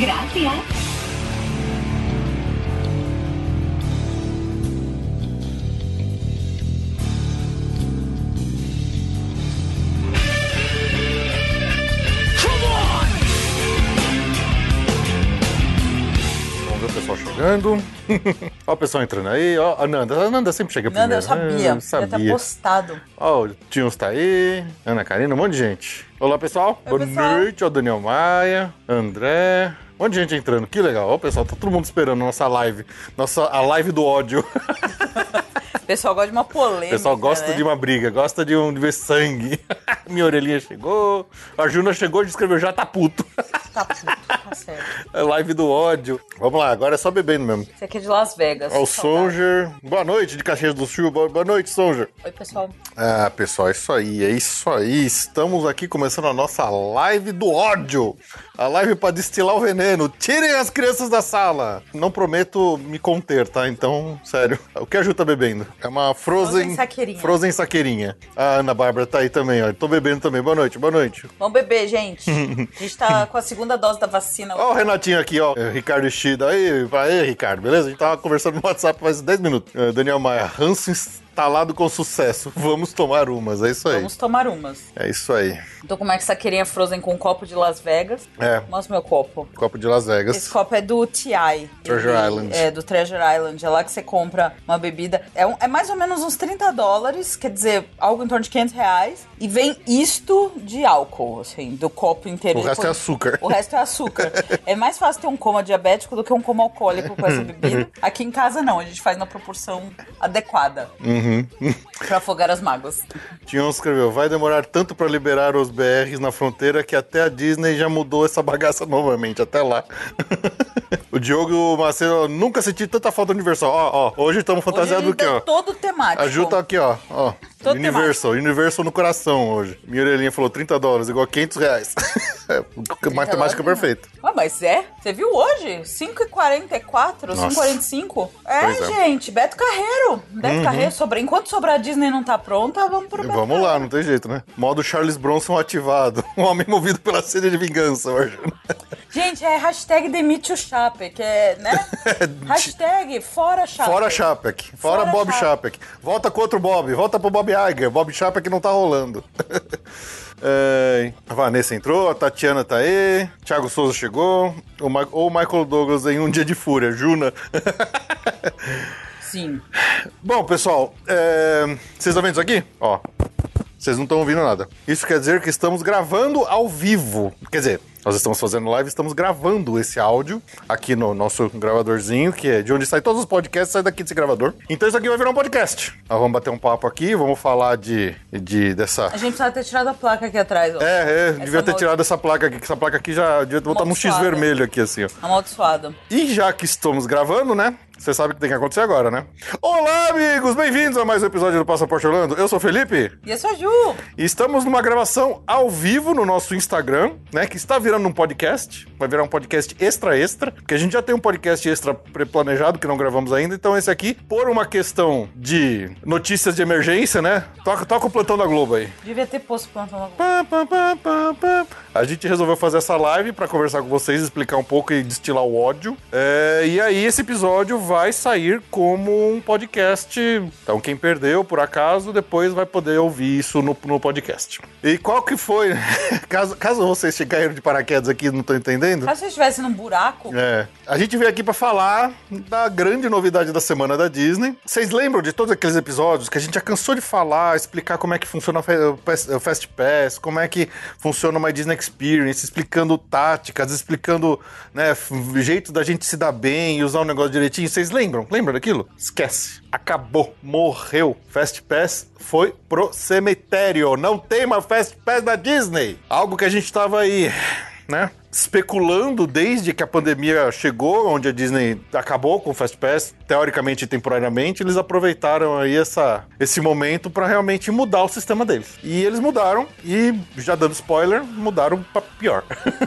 Gracias. Vamos ver o pessoal chegando. Ó o pessoal entrando aí. Ó, a Nanda. A Nanda sempre chega Nanda, primeiro. eu sabia. Eu Eu sabia. ter postado. Ó, o Tios tá aí. Ana Karina, um monte de gente. Olá, pessoal. Oi, Boa pessoal. noite. Ó, Daniel Maia, André. Um monte de gente entrando. Que legal. Ó, pessoal, tá todo mundo esperando nossa live. Nossa, a live do ódio. O pessoal gosta de uma polêmica. O pessoal gosta né? de uma briga, gosta de, um, de ver sangue. Minha orelhinha chegou. A Juna chegou e escreveu já tá puto. Tá puto, tá certo. É live do ódio. Vamos lá, agora é só bebendo mesmo. Esse aqui é de Las Vegas. Ó, o. Songer. Boa noite, de Caxias do Sul. Boa, boa noite, Songer. Oi, pessoal. Ah, pessoal, é isso aí, é isso aí. Estamos aqui começando a nossa live do ódio. A live para destilar o veneno. Tirem as crianças da sala. Não prometo me conter, tá? Então, sério. O que a Ju tá bebendo? É uma Frozen... Frozen saqueirinha. Frozen saqueirinha. A Ana Bárbara tá aí também, ó. Tô bebendo também. Boa noite, boa noite. Vamos beber, gente. A gente tá com a segunda dose da vacina. Ó o Renatinho aqui, ó. É, Ricardo Ishida. Aí, aí, Ricardo, beleza? A gente tava conversando no WhatsApp faz 10 minutos. É, Daniel Maia, ranço instalado com sucesso. Vamos tomar umas, é isso aí. Vamos tomar umas. É isso aí. Tô com uma saqueirinha Frozen com um copo de Las Vegas. É. Mostra meu copo. Copo de Las Vegas. Esse copo é do TI. Treasure Ele- Island. É, do Treasure Island. É lá que você compra uma bebida. É, um- é mais ou menos uns 30 dólares, quer dizer, algo em torno de 500 reais. E vem isto de álcool, assim, do copo inteiro. O resto é açúcar. O resto é açúcar. é mais fácil ter um coma diabético do que um coma alcoólico com essa bebida. Aqui em casa, não. A gente faz na proporção adequada. Uhum. Uhum. Pra afogar as mágoas. Tião escreveu: vai demorar tanto pra liberar os BRs na fronteira que até a Disney já mudou essa bagaça novamente. Até lá. o Diogo Macedo, nunca senti tanta falta do Universal. Ó, ó, hoje estamos fantasiados quê, tá ó? todo temático. A Ju tá aqui, ó. ó. Todo Universal, Universal no coração hoje. Minha orelhinha falou 30 dólares, igual 500 reais. É, Matemática dólares, perfeita. Ah, mas é? Você viu hoje? 5h44, Nossa. 5h45? É, é. Uhum. gente, Beto Carreiro. Beto Carreiro, sobre... enquanto sobrar a Disney não tá pronta, vamos pro Vamos lá, não tem jeito, né? Modo Charles Bronson ativado. Um homem movido pela sede de vingança. Gente, é hashtag demite o Chape, que é, né? hashtag fora Chape. Fora Chapek. Fora, Fora Bob Chapek. Chapek. Volta contra o Bob. Volta pro Bob Iger. Bob Chapek não tá rolando. É, a Vanessa entrou, a Tatiana tá aí, Thiago Souza chegou, ou o Michael Douglas em Um Dia de Fúria, Juna. Sim. Bom, pessoal, é, vocês estão vendo isso aqui? Ó, vocês não estão ouvindo nada. Isso quer dizer que estamos gravando ao vivo. Quer dizer, nós estamos fazendo live, estamos gravando esse áudio aqui no nosso gravadorzinho, que é de onde sai todos os podcasts, sai daqui desse gravador. Então isso aqui vai virar um podcast. Nós vamos bater um papo aqui, vamos falar de, de dessa... A gente precisa ter tirado a placa aqui atrás, ó. É, é, devia ter tirado essa placa aqui, que essa placa aqui já devia botar um X vermelho aqui, assim, ó. Amaldiçoada. E já que estamos gravando, né? Você sabe o que tem que acontecer agora, né? Olá, amigos! Bem-vindos a mais um episódio do Passaporte Orlando. Eu sou o Felipe E essa Ju? e estamos numa gravação ao vivo no nosso Instagram, né? Que está virando um podcast. Vai virar um podcast extra extra, porque a gente já tem um podcast extra pré-planejado que não gravamos ainda. Então esse aqui, por uma questão de notícias de emergência, né? Toca, toca o plantão da Globo aí. Devia ter posto plantão pá, pá, pá, pá. A gente resolveu fazer essa live pra conversar com vocês, explicar um pouco e destilar o ódio. É, e aí esse episódio vai sair como um podcast. Então quem perdeu, por acaso, depois vai poder ouvir isso no, no podcast. E qual que foi? caso, caso vocês chegaram de paraquedas aqui e não estão entendendo. Caso você estivesse num buraco, É. A gente veio aqui pra falar da grande novidade da semana da Disney. Vocês lembram de todos aqueles episódios que a gente já cansou de falar, explicar como é que funciona o Fast Pass, como é que funciona uma Disney Experience, explicando táticas, explicando, né, jeito da gente se dar bem e usar o negócio direitinho. Vocês lembram? Lembram daquilo? Esquece. Acabou. Morreu. Fast Pass foi pro cemitério. Não tem mais Fast Pass da Disney. Algo que a gente tava aí né? Especulando desde que a pandemia chegou, onde a Disney acabou com o Fast Pass, teoricamente e temporariamente, eles aproveitaram aí essa, esse momento para realmente mudar o sistema deles. E eles mudaram e, já dando spoiler, mudaram para pior.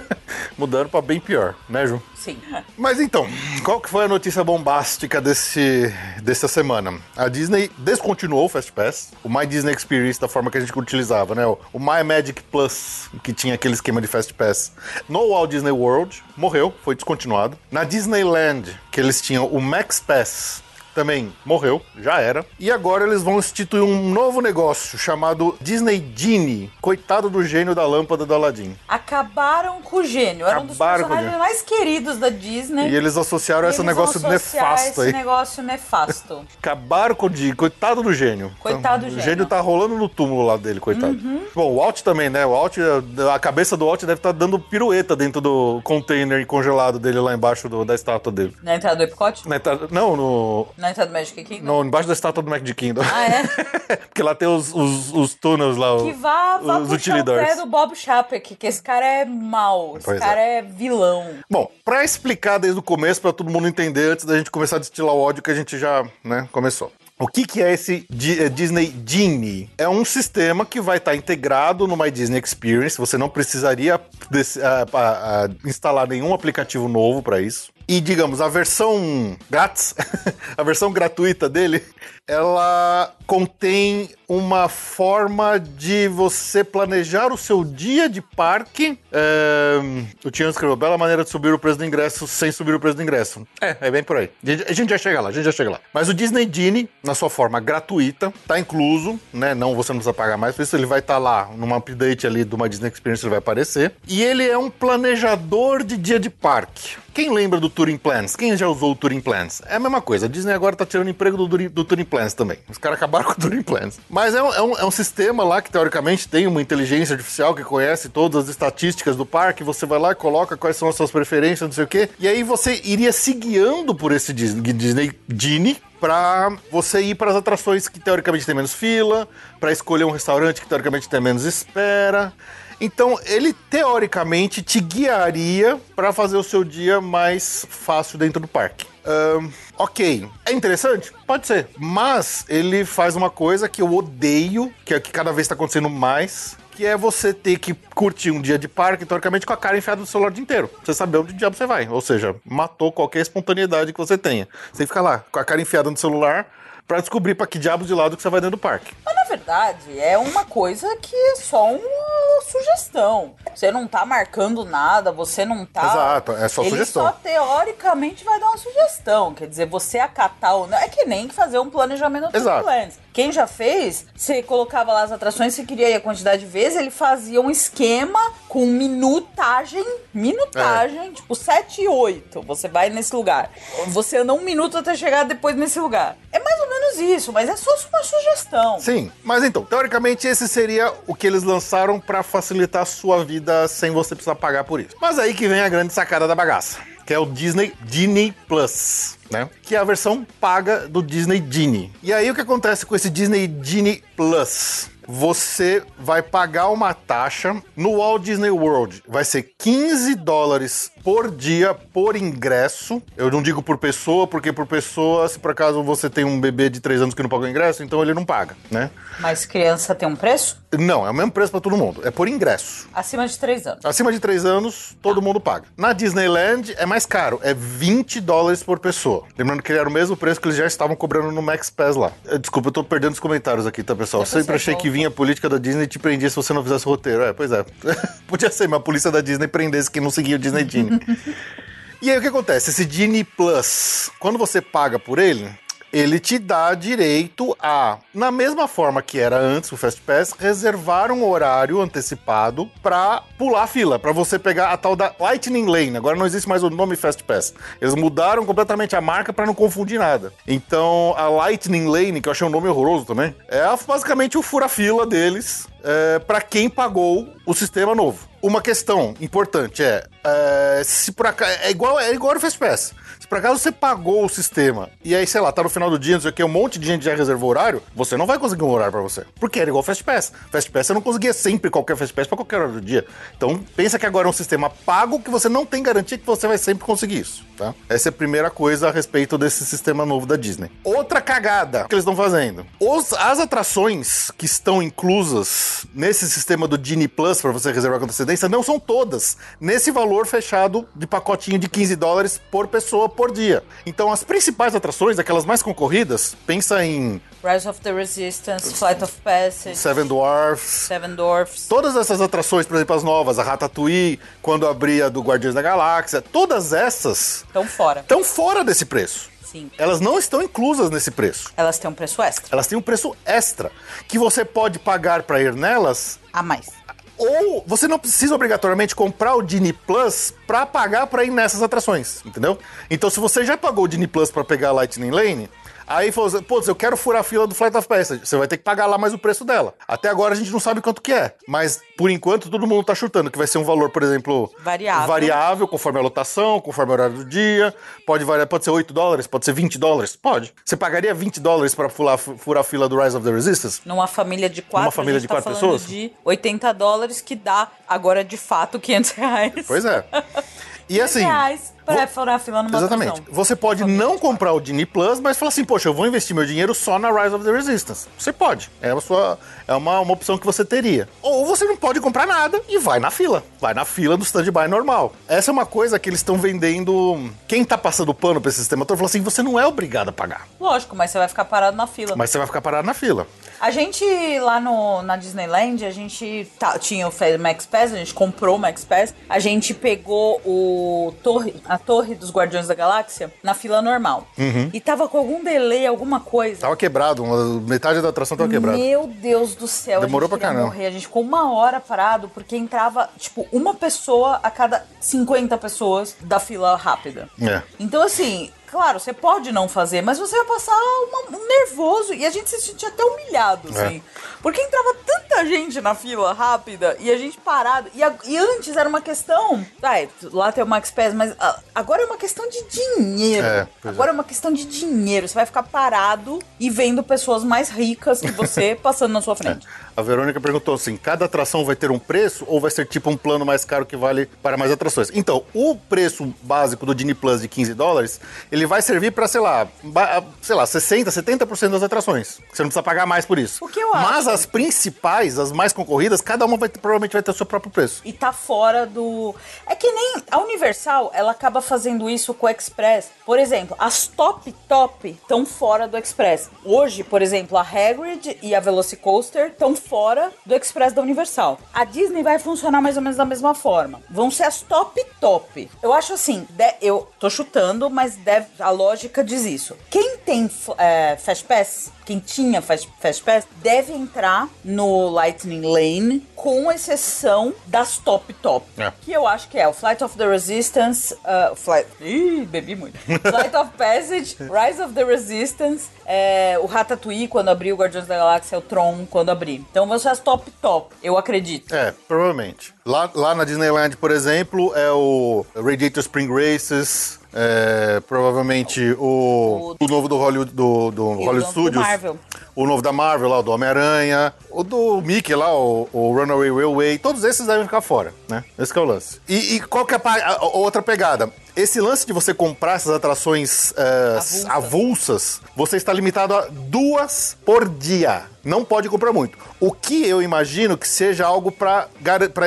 mudaram para bem pior, né, Ju? Sim. Mas então, qual que foi a notícia bombástica desse, dessa semana? A Disney descontinuou o Fast Pass, o My Disney Experience da forma que a gente utilizava, né? O My Magic Plus, que tinha aquele esquema de Fast Pass. No Walt Disney World, morreu, foi descontinuado. Na Disneyland, que eles tinham o Max Pass, também morreu, já era. E agora eles vão instituir um novo negócio chamado Disney Genie. Coitado do gênio da lâmpada do Aladdin. Acabaram com o gênio. Era um dos Acabaram com o personagens gênio. mais queridos da Disney. E eles associaram esse eles negócio associar nefasto esse aí. negócio nefasto. Acabaram com o Di, coitado do gênio. Coitado do O gênio. gênio tá rolando no túmulo lá dele, coitado. Bom, o Walt também, né? O Walt, a cabeça do Walt deve estar dando pirueta dentro do container congelado dele lá embaixo do- da estátua dele. Na entrada do Epcot? Na entrada- Não, no, Na entrada do Magic Kingdom? no, embaixo da estátua do Magic Kingdom. Ah, é? Porque lá tem os, os, os túneis lá. Que vá, vá os puxar o utilidores. pé do Bob Chapek, que esse cara é mau, esse Pois cara é. vilão. Bom, pra explicar desde o começo, pra todo mundo entender, antes da gente começar a destilar o ódio que a gente já né, começou. O que, que é esse eh, Disney Genie? É um sistema que vai estar integrado no My Disney Experience. Você não precisaria instalar nenhum aplicativo novo para isso. E digamos, a versão grátis, a versão gratuita dele, ela contém uma forma de você planejar o seu dia de parque. É, o Tian escreveu, bela maneira de subir o preço do ingresso sem subir o preço do ingresso. É, é bem por aí. A gente, já chega lá, a gente já chega lá. Mas o Disney Genie, na sua forma gratuita, tá incluso, né? Não, você não precisa pagar mais por isso, ele vai estar lá numa update ali do uma Disney Experience, ele vai aparecer. E ele é um planejador de dia de parque. Quem lembra do Touring Plans? Quem já usou o Touring Plans? É a mesma coisa. A Disney agora tá tirando emprego do, Touring- do Touring Plans também. Os caras acabaram com o Touring Plans. Mas é um, é, um, é um sistema lá que, teoricamente, tem uma inteligência artificial que conhece todas as estatísticas do parque. Você vai lá e coloca quais são as suas preferências, não sei o quê. E aí você iria se guiando por esse Disney, Disney Genie para você ir para as atrações que teoricamente tem menos fila, para escolher um restaurante que teoricamente tem menos espera. Então, ele teoricamente te guiaria para fazer o seu dia mais fácil dentro do parque. Ahn, ok, é interessante? Pode ser. Mas ele faz uma coisa que eu odeio, que é que cada vez está acontecendo mais, que é você ter que curtir um dia de parque, teoricamente, com a cara enfiada no celular o dia inteiro. Você saber onde diabo você vai. Ou seja, matou qualquer espontaneidade que você tenha. Você fica lá, com a cara enfiada no celular, pra descobrir pra que diabos de lado que você vai dentro do parque. Mas na verdade, é uma coisa que é só uma sugestão. Você não tá marcando nada, você não tá. Exato, é só Ele sugestão. só teoricamente vai dar uma sugestão. Quer dizer, você acatar ou não. É que nem fazer um planejamento do Exato. plans. Quem já fez, você colocava lá as atrações, você queria ir a quantidade de vezes, ele fazia um esquema com minutagem. Minutagem, tipo 7 e 8. Você vai nesse lugar. Você anda um minuto até chegar depois nesse lugar. É mais ou menos isso, mas é só uma sugestão. Sim, mas então, teoricamente esse seria o que eles lançaram pra facilitar a sua vida sem você precisar pagar por isso. Mas aí que vem a grande sacada da bagaça, que é o Disney Genie Plus, né? Que é a versão paga do Disney Genie. E aí o que acontece com esse Disney Genie Plus? Você vai pagar uma taxa no Walt Disney World. Vai ser 15 dólares por dia por ingresso. Eu não digo por pessoa, porque por pessoa, se por acaso você tem um bebê de 3 anos que não pagou ingresso, então ele não paga, né? Mas criança tem um preço? Não, é o mesmo preço pra todo mundo. É por ingresso. Acima de 3 anos. Acima de 3 anos, todo mundo paga. Na Disneyland é mais caro, é 20 dólares por pessoa. Lembrando que ele era o mesmo preço que eles já estavam cobrando no Max Pass lá. Eh, Desculpa, eu tô perdendo os comentários aqui, tá, pessoal? Eu sempre achei que. Vinha a política da Disney te prendia se você não fizesse o roteiro. É, pois é. Podia ser, mas a polícia da Disney prendesse quem não seguia o Disney Genie. E aí o que acontece? Esse Genie Plus, quando você paga por ele, ele te dá direito a, na mesma forma que era antes o Fast Pass, reservar um horário antecipado pra pular a fila, pra você pegar a tal da Lightning Lane. Agora não existe mais o nome Fast Pass. Eles mudaram completamente a marca pra não confundir nada. Então, a Lightning Lane, que eu achei um nome horroroso também, é basicamente o fura-fila deles. é, para quem pagou o sistema novo. Uma questão importante é, é se por acaso, é igual é igual ao FastPass. Se por acaso você pagou o sistema e aí, sei lá, tá no final do dia, não sei o que, um monte de gente já reservou horário, você não vai conseguir um horário pra você. Porque era igual FastPass. FastPass você não conseguia sempre qualquer FastPass pra qualquer hora do dia. Então, pensa que agora é um sistema pago que você não tem garantia que você vai sempre conseguir isso, tá? Essa é a primeira coisa a respeito desse sistema novo da Disney. Outra cagada que eles estão fazendo. Os, as atrações que estão inclusas nesse sistema do Genie Plus para você reservar com antecedência não são todas nesse valor fechado de pacotinho de 15 dólares por pessoa por dia. Então, as principais atrações, aquelas mais concorridas, pensa em Rise of the Resistance, Flight of Passage, Seven Dwarfs, Seven Dwarfs. Todas essas atrações, por exemplo, as novas, a Ratatouille, quando abria do Guardiões da Galáxia, todas essas Estão fora. estão fora desse preço. Sim. Elas não estão inclusas nesse preço. Elas têm um preço extra. Elas têm um preço extra que você pode pagar para ir nelas A mais. ou você não precisa obrigatoriamente comprar o Disney Plus para pagar para ir nessas atrações, entendeu? Então, se você já pagou o Disney Plus para pegar a Lightning Lane, aí falou, assim, putz, eu quero furar a fila do Flight of Passage, você vai ter que pagar lá mais o preço dela. Até agora a gente não sabe quanto que é, mas por enquanto todo mundo tá chutando que vai ser um valor, por exemplo, Variável. variável conforme a lotação, conforme o horário do dia, pode variar, pode ser 8 dólares, pode ser 20 dólares, pode. Você pagaria 20 dólares para furar, furar a fila do Rise of the Resistance? Numa família de quatro, Numa família de quatro tá falando pessoas? de 80 dólares, que dá agora de fato 500 reais. Pois é. E assim, reais pra vou- furar a fila numa Exatamente. Você pode não comprar o Disney Plus, mas falar assim, poxa, eu vou investir meu dinheiro só na Rise of the Resistance. Você pode. É, a sua, é uma, uma opção que você teria. Ou você não pode comprar nada e vai na fila. Vai na fila do stand-by normal. Essa é uma coisa que eles estão vendendo. Quem tá passando pano pra esse sistema todo falou assim: você não é obrigado a pagar. Lógico, mas você vai ficar parado na fila. Mas você vai ficar parado na fila. A gente lá no, na Disneyland, a gente tá- tinha o Max Pass, a gente comprou o Max Pass, a gente pegou o torre, a torre dos Guardiões da Galáxia na fila normal. Uhum. E tava com algum delay, alguma coisa. Tava quebrado, metade da atração tava quebrada. Meu Deus do céu. Demorou pra caramba. Morrer. A gente ficou uma hora parado porque entrava, tipo, uma pessoa a cada 50 pessoas da fila rápida. É. Então, assim, claro, você pode não fazer, mas você vai passar uma- um nervoso. E a gente se sentia até humilhado, É. Porque entrava tanta gente na fila rápida e a gente parado. E, a- e antes era uma questão. Ai, lá tem o Max Pass, mas ah, agora é uma questão de dinheiro. É, pois é. agora é uma questão de dinheiro. Você vai ficar parado e vendo pessoas mais ricas que você passando na sua frente. A Verônica perguntou assim: cada atração vai ter um preço ou vai ser tipo um plano mais caro que vale para mais atrações? Então, o preço básico do Disney Plus de 15 dólares, ele vai servir para, sei lá, sei lá, 60, 70% das atrações. Você não precisa pagar mais por isso. O que eu acho? Mas as principais, as mais concorridas, cada uma vai ter- provavelmente vai ter o seu próprio preço. e tá fora do. É que nem a Universal, ela acaba fazendo isso com o Express. Por exemplo, as top top estão fora do Express. Hoje, por exemplo, a Hagrid e a Velocicoaster estão fora do Express da Universal. A Disney vai funcionar mais ou menos da mesma forma. Vão ser as top top. Eu acho assim, de- eu tô chutando, mas deve- a lógica diz isso. Quem tem é, Fast Pass quem tinha Fast Pass deve entrar no Lightning Lane, com exceção das top top. É. Que eu acho que é o Flight of the Resistance, uh, Flight... Ih, bebi muito. Flight of Passage, Rise of the Resistance, é, o Ratatouille quando abriu, o Guardiões da Galáxia, o Tron quando abrir. Então vão ser as top top, eu acredito. É, provavelmente. Lá, lá na Disneyland, por exemplo, é o Radiator Spring Races, é, provavelmente o, o novo do Hollywood, do, do o Hollywood novo do Studios. Marvel. O novo da Marvel lá, o do Homem-Aranha. O do Mickey lá, o, o Runaway Railway. Todos esses devem ficar fora, né? Esse que é o lance. E, e qual que é a, a- outra pegada? Esse lance de você comprar essas atrações é, Avulsas. avulsas, você está limitado a duas por dia. Não pode comprar muito. O que eu imagino que seja algo para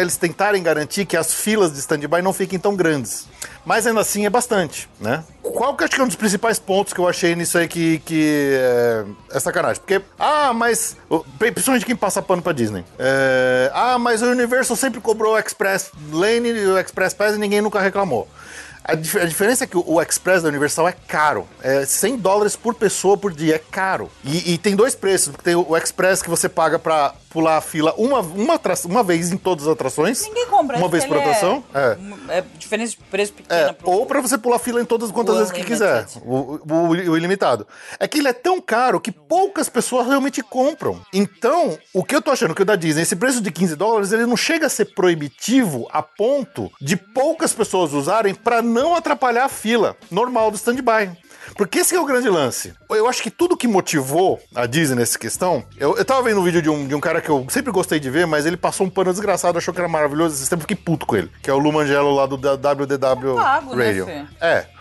eles tentarem garantir que as filas de stand-by não fiquem tão grandes. Mas ainda assim é bastante, né? Qual que eu acho que é um dos principais pontos que eu achei nisso aí que, que é, é sacanagem? Porque, ah, mas. Principalmente quem passa pano pra Disney. É, ah, mas o Universal sempre cobrou o Express Lane e o Express Pass e ninguém nunca reclamou. A, dif- a diferença é que o, o Express da Universal é caro. É 100 dólares por pessoa por dia. É caro. E, e tem dois preços. Tem o, o Express que você paga pra, pular a fila uma, uma, uma vez em todas as atrações. Ninguém compra. Uma vez por ele atração. É. É, é diferença de preço pequena. É, pro- ou pra você pular fila em todas quantas O vezes que quiser. unlimited. O, o- o ilimitado. É que ele é tão caro que poucas pessoas realmente compram. Então, o que eu tô achando que o da Disney, esse preço de 15 dólares, ele não chega a ser proibitivo a ponto de poucas pessoas usarem pra não atrapalhar a fila normal do stand-by. Porque esse é o grande lance. Eu acho que tudo que motivou a Disney nessa questão. Eu, eu tava vendo um vídeo de um, de um cara que eu sempre gostei de ver, mas ele passou um pano desgraçado, achou que era maravilhoso. Esse tempo fiquei puto com ele. Que é o Lu Mangelo lá do WDW pago, né, Radio. Fê? É.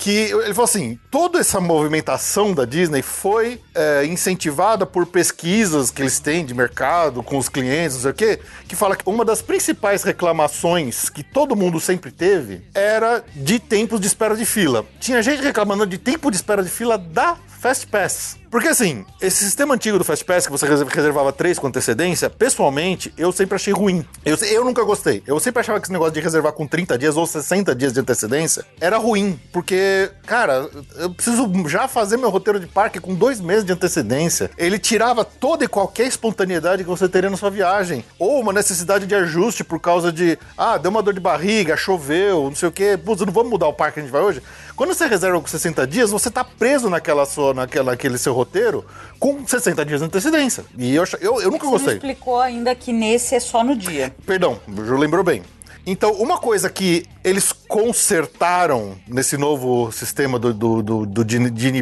Que ele falou assim: toda essa movimentação da Disney foi é, incentivada por pesquisas que eles têm de mercado com os clientes, não sei o quê, que fala que uma das principais reclamações que todo mundo sempre teve era de tempos de espera de fila. Tinha gente reclamando de tempo de espera de fila da Fast Pass. Porque assim, esse sistema antigo do Fast Pass, que você reser- reservava três com antecedência, pessoalmente, eu sempre achei ruim. Eu, eu nunca gostei. Eu sempre achava que esse negócio de reservar com 30 dias ou 60 dias de antecedência era ruim. Porque, cara, eu preciso já fazer meu roteiro de parque com dois meses de antecedência. Ele tirava toda e qualquer espontaneidade que você teria na sua viagem. Ou uma necessidade de ajuste por causa de, ah, deu uma dor de barriga, choveu, não sei o quê. Putz, não vamos mudar o parque que a gente vai hoje. Quando você reserva com 60 dias, você tá preso naquela sua, naquela, naquele seu roteiro com 60 dias de antecedência. E eu, eu, eu nunca Você gostei. explicou ainda que nesse é só no dia. Perdão, Ju lembrou bem. Então, uma coisa que eles consertaram nesse novo sistema do, do, do, do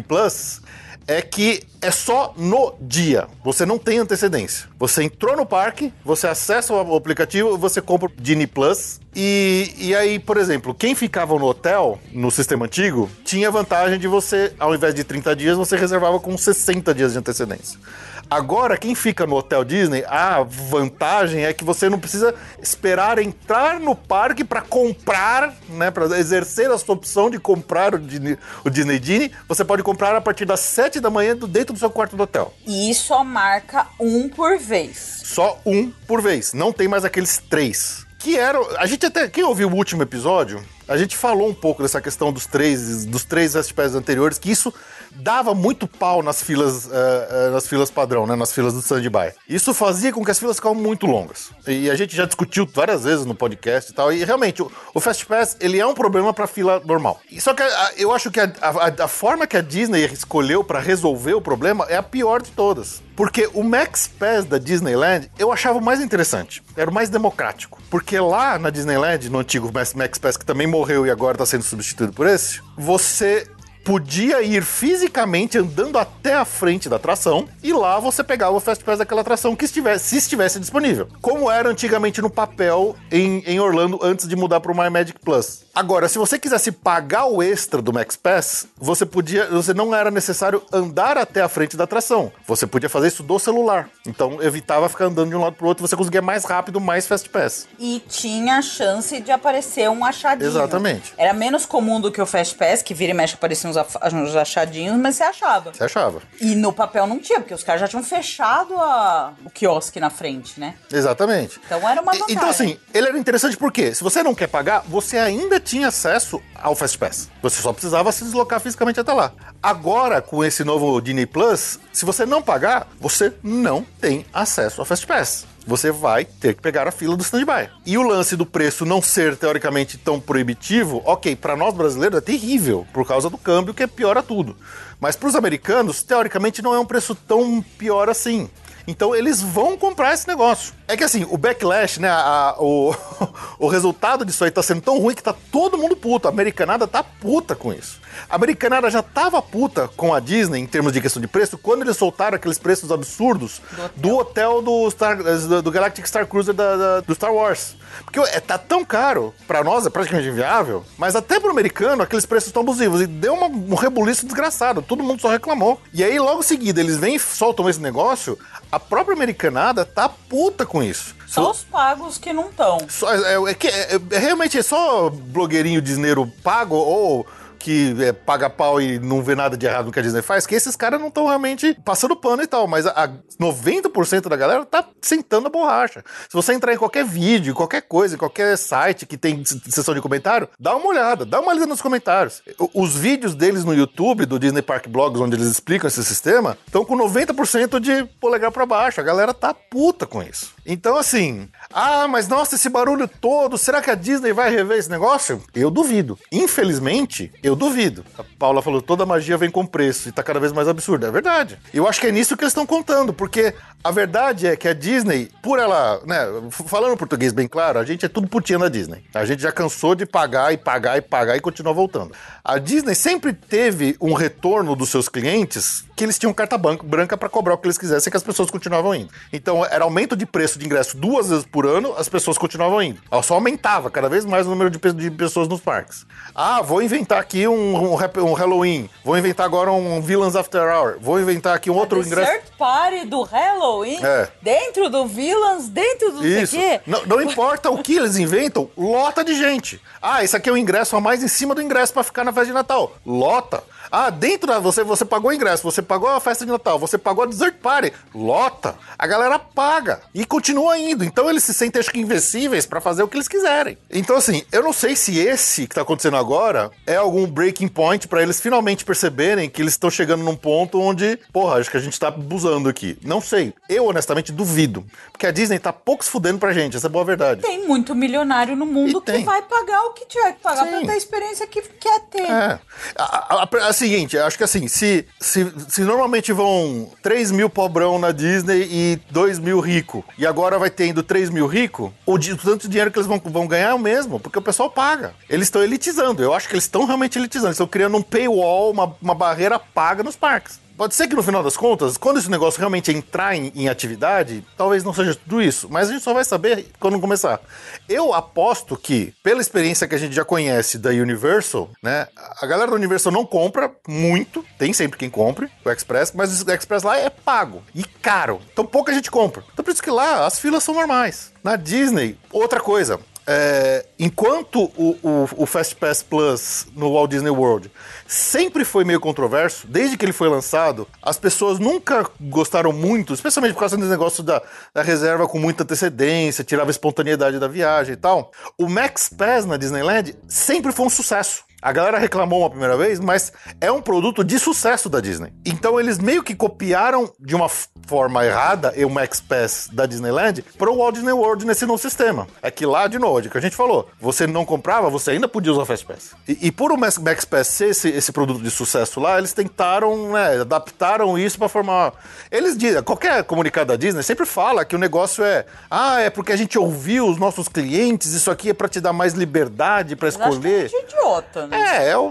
Plus é que é só no dia. Você não tem antecedência. Você entrou no parque, você acessa o aplicativo, você compra o Genie Plus. E, e aí, por exemplo, quem ficava no hotel, no sistema antigo, tinha vantagem de você, ao invés de 30 dias, você reservava com 60 dias de antecedência. Agora, quem fica no Hotel Disney, a vantagem é que você não precisa esperar entrar no parque para comprar, né, para exercer a sua opção de comprar o Disney, o Disney Genie. Você pode comprar a partir das 7 da manhã dentro do seu quarto do hotel. E só marca um por vez. Só um por vez, não tem mais aqueles três. Que eram. A gente até. Quem ouviu o último episódio, a gente falou um pouco dessa questão dos três, dos três Fastpass anteriores, que isso dava muito pau nas filas, eh, eh, nas filas padrão, né? Nas filas do stand-by. Isso fazia com que as filas ficavam muito longas. E a gente já discutiu várias vezes no podcast e tal. E realmente, o, o Fastpass, ele é um problema para fila normal. Só que a- eu acho que a, a- a forma que a Disney escolheu para resolver o problema é a pior de todas. Porque o Max Pass da Disneyland eu achava o mais interessante. Era o mais democrático. Porque lá na Disneyland, no antigo Max Pass, que também morreu e agora está sendo substituído por esse, você podia ir fisicamente andando até a frente da atração e lá você pegava o Fast Pass daquela atração que estivesse, se estivesse disponível. Como era antigamente no papel em, em Orlando antes de mudar para o My Magic Plus. Agora, se você quisesse pagar o extra do Max Pass, você podia, você não era necessário andar até a frente da atração. Você podia fazer isso do celular. Então evitava ficar andando de um lado pro outro, você conseguia mais rápido, mais Fast Pass. E tinha a chance de aparecer um achadinho. Exatamente. Era menos comum do que o Fast Pass, que vira e mexe apareciam uns, uns achadinhos, mas você achava. Você achava? E no papel não tinha, porque os caras já tinham fechado a- o quiosque na frente, né? Exatamente. Então era uma E-. Então, assim, ele era interessante porque se você não quer pagar, você ainda tinha acesso ao Fast Pass. Você só precisava se deslocar fisicamente até lá. Agora, com esse novo Disney Plus, se você não pagar, você não tem acesso ao Fast Pass. Você vai ter que pegar a fila do stand-by. E o lance do preço não ser teoricamente tão proibitivo, ok, para nós brasileiros é terrível, por causa do câmbio que piora tudo. Mas para os americanos, teoricamente não é um preço tão pior assim. Então eles vão comprar esse negócio. É que assim, o backlash, né? a- o, o resultado disso aí tá sendo tão ruim que tá todo mundo puto. A americanada tá puta com isso. A americanada já tava puta com a Disney em termos de questão de preço quando eles soltaram aqueles preços absurdos do hotel do, Star, do, do Galactic Star Cruiser da- da- do Star Wars. Porque é, tá tão caro, pra nós é praticamente inviável, mas até pro americano aqueles preços estão abusivos. E deu uma- um rebuliço desgraçado, todo mundo só reclamou. E aí, logo em seguida, eles vêm e soltam esse negócio, a própria americanada tá puta com isso. Só os pagos que não estão. Só- é, é que- é- é- realmente é só blogueirinho disneiro pago ou que é, paga pau e não vê nada de errado no que a Disney faz, que esses caras não estão realmente passando pano e tal, mas a, a 90% da galera tá sentando a borracha. Se você entrar em qualquer vídeo, qualquer coisa, qualquer site que tem sessão de comentário, dá uma olhada, dá uma olhada nos comentários. Os vídeos deles no YouTube, do Disney Park Blogs, onde eles explicam esse sistema, estão com 90% de polegar para baixo. A galera tá puta com isso. Então, assim, ah, mas nossa, esse barulho todo, será que a Disney vai rever esse negócio? Eu duvido. Infelizmente, eu duvido. A Paula falou: toda magia vem com preço e tá cada vez mais absurdo. É verdade. Eu acho que é nisso que eles estão contando, porque a verdade é que a Disney, por ela, né, falando português bem claro, a gente é tudo putinha da Disney. A gente já cansou de pagar e pagar e pagar e continua voltando. A Disney sempre teve um retorno dos seus clientes que eles tinham carta branca para cobrar o que eles quisessem que as pessoas continuavam indo. Então era aumento de preço de ingresso duas vezes por ano, as pessoas continuavam indo. Ela só aumentava cada vez mais o número de, de pessoas nos parques. Ah, vou inventar aqui um, um, um, Halloween. Vou inventar agora um Villains After Hour. Vou inventar aqui um a outro ingresso. Third party do Halloween? É. Dentro do Villains, dentro do Isso. quê? Não, não importa o que eles inventam, lota de gente. Ah, isso aqui é o um ingresso a mais em cima do ingresso para ficar na festa de Natal. Lota. Ah, dentro da você, você pagou o ingresso, você pagou a festa de Natal, você pagou a dessert party. Lota. A galera paga e continua indo. Então eles se sentem, acho que, invencíveis para fazer o que eles quiserem. Então, assim, eu não sei se esse que tá acontecendo agora é algum breaking point para eles finalmente perceberem que eles estão chegando num ponto onde, porra, acho que a gente tá abusando aqui. Não sei. Eu, honestamente, duvido. Porque a Disney tá pouco se fudendo pra gente, essa é boa verdade. Tem muito milionário no mundo que vai pagar o que tiver que pagar Sim. pra ter a experiência que quer ter. É. A, a, a, seguinte, acho que assim, se, se, se normalmente vão 3 mil pobrão na Disney e 2 mil rico, e agora vai tendo 3 mil rico, o, o tanto de dinheiro que eles vão, vão ganhar é o mesmo, porque o pessoal paga. Eles estão elitizando, eu acho que eles estão realmente elitizando, eles estão criando um paywall, uma, uma barreira paga nos parques. Pode ser que no final das contas, quando esse negócio realmente entrar em, em, atividade, talvez não seja tudo isso, mas a gente só vai saber quando começar. Eu aposto que, pela experiência que a gente já conhece da Universal, né, a galera da Universal não compra muito, tem sempre quem compre o Express, mas o Express lá é pago e caro, então pouca gente compra. Então por isso que lá as filas são normais. Na Disney, outra coisa, é, enquanto o, o, o, Fast Pass Plus no Walt Disney World sempre foi meio controverso, desde que ele foi lançado, as pessoas nunca gostaram muito, especialmente por causa do negócio da, da reserva com muita antecedência, tirava espontaneidade da viagem e tal. O Max Pass na Disneyland sempre foi um sucesso. A galera reclamou uma primeira vez, mas é um produto de sucesso da Disney. Então eles meio que copiaram de uma forma errada o Max Pass da Disneyland para o Walt Disney World nesse novo sistema. É que lá, de novo, é que a gente falou, você não comprava, você ainda podia usar o Fast Pass. E, e por o Max, Max Pass ser esse, esse produto de sucesso lá, eles tentaram, né, adaptaram isso para formar. Eles dizem, qualquer comunicado da Disney sempre fala que o negócio é, ah, é porque a gente ouviu os nossos clientes, isso aqui é para te dar mais liberdade para escolher. Acho que é idiota, é, é o.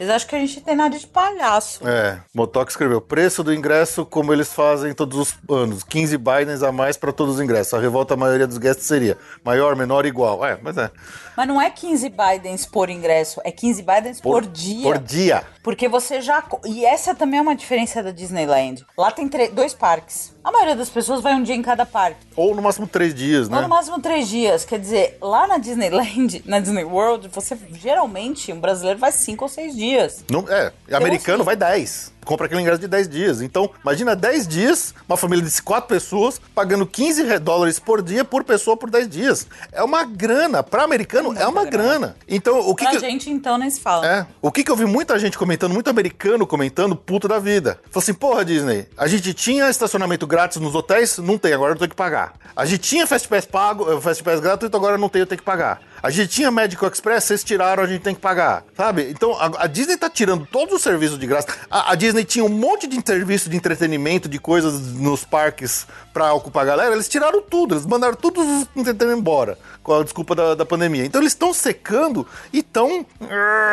Eles acham que a gente tem nada de palhaço. É, Motoc escreveu: preço do ingresso como eles fazem todos os anos: 15 Bidens a mais para todos os ingressos. A revolta, a maioria dos guests seria maior, menor, igual. É, mas é. Mas não é 15 Bidens por ingresso, é 15 Bidens por, por dia. Por dia. Porque você já. E essa também é uma diferença da Disneyland. Lá tem dois parques. A maioria das pessoas vai um dia em cada parque. Ou no máximo três dias, né? Ou no máximo três dias. Quer dizer, lá na Disneyland, na Disney World, você geralmente, um brasileiro vai cinco ou seis dias. Não, é, americano assim, vai dez compra aquele ingresso de 10 dias. Então, imagina 10 dias, uma família de 4 pessoas, pagando 15 dólares por dia por pessoa por 10 dias. É uma grana. Para americano, é, é uma grana. grana. Então, o que. Pra que... gente, então, nem se fala. É. O que, que eu vi muita gente comentando, muito americano comentando, puto da vida. Falou assim: porra, Disney, a gente tinha estacionamento grátis nos hotéis? Não tem, agora eu tenho que pagar. A gente tinha Fast Pass pago, eh, Fast Pass gratuito, agora não tem, eu tenho que pagar. A gente tinha Medical Express, vocês tiraram, a gente tem que pagar, sabe? Então a, a Disney tá tirando todos os serviços de graça. A, a, Disney tinha um monte de serviço de entretenimento, de coisas nos parques pra ocupar a galera, eles tiraram tudo, eles mandaram todos os entretenimentos embora, com a desculpa da, da pandemia. Então eles estão secando e estão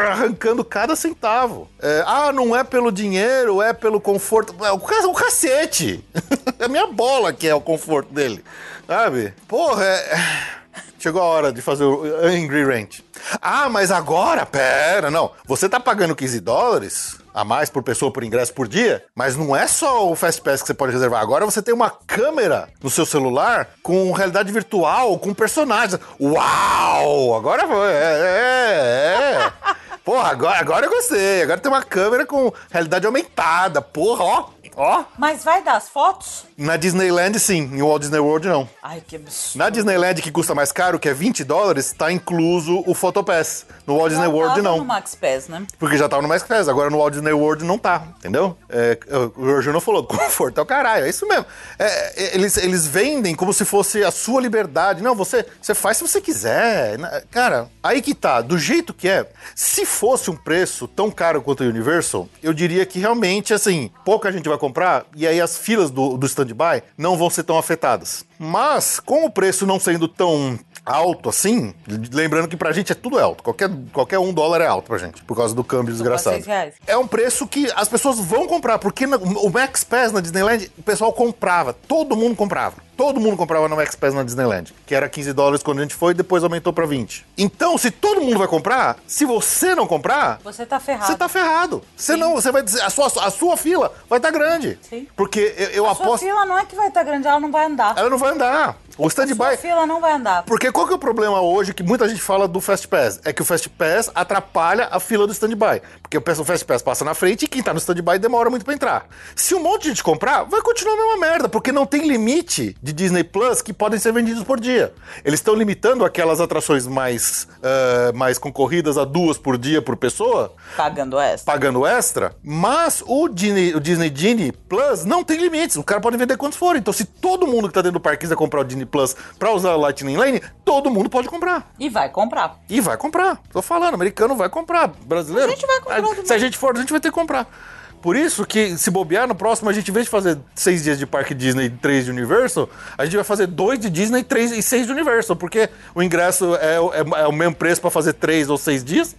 arrancando cada centavo. É, ah, não é pelo dinheiro, é pelo conforto. É, o, o cacete! é a minha bola que é o conforto dele, sabe? Porra, é. Chegou a hora de fazer o Angry Rant. Ah, mas agora, pera, não. Você tá pagando 15 dólares a mais por pessoa por ingresso por dia, mas não é só o Fast Pass que você pode reservar. Agora você tem uma câmera no seu celular com realidade virtual, com personagens. Uau! Agora foi. É, é, é. Porra, agora, agora eu gostei. Agora tem uma câmera com realidade aumentada. Porra, ó. Ó. Mas vai dar as fotos? Na Disneyland, sim. Em Walt Disney World, não. Ai, que absurdo. Na Disneyland, que custa mais caro, que é 20 dólares, tá incluso o Photopass. No Walt Disney Já World, tava não. no Max Pass, né? Porque já tava no Max Pass, agora no Walt Disney World não tá, entendeu? É, o Juno falou, conforto é o caralho, é isso mesmo. É, é, eles, eles vendem como se fosse a sua liberdade. Não, você, você faz se você quiser. Cara, aí que tá, do jeito que é, se fosse um preço tão caro quanto o Universal, eu diria que realmente, assim, pouca gente vai comprar e aí as filas do, do stand-by não vão ser tão afetadas. Mas, com o preço não sendo tão alto assim, lembrando que pra gente é tudo alto, qualquer, qualquer um dólar é alto pra gente, por causa do câmbio desgraçado. É um preço que as pessoas vão comprar, porque na- o Max Pass na Disneyland, o pessoal comprava, todo mundo comprava. Todo mundo comprava no Max Pass na Disneyland, que era 15 dólares quando a gente foi, depois aumentou pra 20. Então, se todo mundo vai comprar, se você não comprar, Você tá ferrado. você tá ferrado. Você não, você vai dizer, a sua, a sua fila vai estar grande. Sim. Porque eu, eu A sua aposto, fila não é que vai estar grande, ela não vai andar. ela não vai andar. O A stand-by fila não vai andar. porque qual que é o problema hoje que muita gente fala do Fast Pass? É que o Fast Pass atrapalha a fila do stand-by. Porque o Fast Pass passa na frente e quem tá no stand-by demora muito pra entrar. Se um monte de gente comprar, vai continuar a mesma merda, porque não tem limite de Disney Plus que podem ser vendidos por dia. Eles estão limitando aquelas atrações mais, eh, mais concorridas a duas por dia por pessoa, Pagando essa. pagando extra, mas o Disney, o Disney Genie Plus não tem limites. O cara pode vender quantos for. Então, se todo mundo que tá dentro do parque quiser comprar o Disney Plus pra usar o Lightning Lane, todo mundo pode comprar. E vai comprar. E vai comprar. Tô falando, americano vai comprar. Brasileiro. A gente vai comprar. Se a gente for, a gente vai ter que comprar. Por isso que, se bobear, no próximo, a gente, em vez de fazer seis dias de parque Disney e três de Universal, a gente vai fazer dois de Disney três, e seis de Universal, porque o ingresso é, o- é- é o mesmo preço pra fazer três ou seis dias.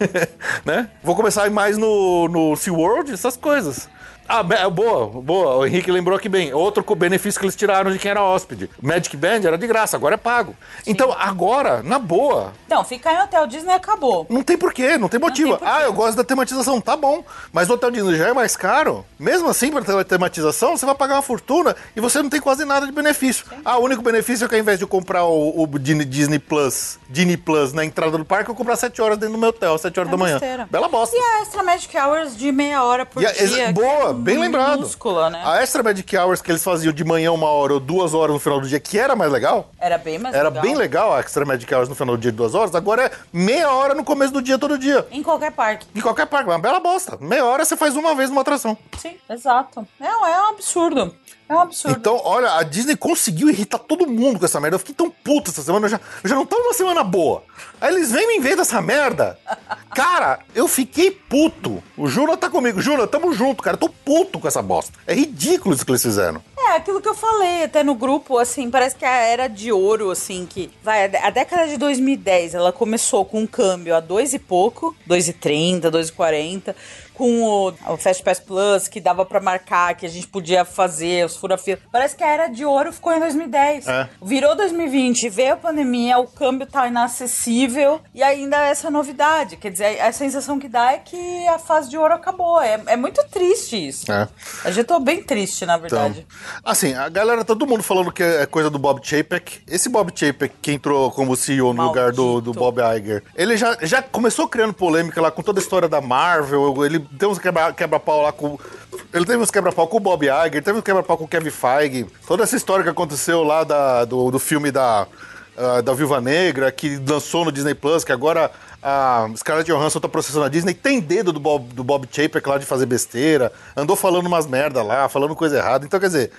né? Vou começar a mais no, no SeaWorld, essas coisas. Ah, be- boa, boa. O Henrique lembrou aqui bem. Outro benefício que eles tiraram de quem era hóspede. Magic Band era de graça, agora é pago. Então, agora, na boa, Não, ficar em hotel Disney acabou. não tem porquê, não tem motivo. tem porquê. ah, eu gosto da tematização, tá bom. Mas o Hotel Disney já é mais caro. Mesmo assim, para ter a tematização, você vai pagar uma fortuna e você não tem quase nada de benefício. Ah, o único benefício é que ao invés de comprar o, o Disney, Plus, Disney Plus na entrada do parque, eu comprar 7 horas dentro do meu hotel, 7 horas É da manhã. besteira. Bela bosta. E a Extra Magic Hours de meia hora por E dia. que boa, é bem lembrado. minúscula, né? A Extra Magic Hours que eles faziam de manhã uma hora ou duas horas no final do dia, que era mais legal, Era bem mais era legal. bem legal a Extra Magic Hours no final do dia de duas horas, agora é meia hora no começo do dia, todo dia. Em qualquer parque. Em qualquer parque, uma bela bosta. Meia hora você faz uma vez numa atração. Sim, exato. Não, é um absurdo. É um absurdo. Então, olha, a Disney conseguiu irritar todo mundo com essa merda. Eu fiquei tão puto essa semana, eu já, eu já não tava numa semana boa. Aí eles vêm me ver dessa merda. Cara, eu fiquei puto. O Jura tá comigo. Jura, tamo junto, cara. Eu tô puto com essa bosta. É ridículo isso que eles fizeram. É, aquilo que eu falei até no grupo, assim, parece que a era de ouro, assim, que vai, a dé- a década de 2010, ela começou com um câmbio a dois e pouco, 2,30, 2,40, com o, o Fast Pass Plus, que dava pra marcar, que a gente podia fazer, os fura-fila. Parece que a era de ouro ficou em 2010. É. Virou 2020, veio a pandemia, o câmbio tá inacessível e ainda essa novidade. Quer dizer, a sensação que dá é que a fase de ouro acabou. É, é muito triste isso. É. Eu já tô bem triste, na Então, verdade. assim, a galera, todo mundo falando que é coisa do Bob Chapek. Esse Bob Chapek que entrou como CEO no lugar do, do Bob Iger, ele já, já começou criando polêmica lá com toda a história da Marvel. Ele tem uns quebra- quebra-pau lá com. Ele teve uns quebra-pau com o Bob Iger, teve uns quebra-pau com o Kevin Feige. Toda essa história que aconteceu lá da, do, do filme da. ah, da Viúva Negra, que lançou no Disney Plus, que agora a Scarlett Johansson tá processando a Disney, tem dedo do Bob, do Bob Chapek lá de fazer besteira, andou falando umas merda lá, falando coisa errada. Então, quer dizer,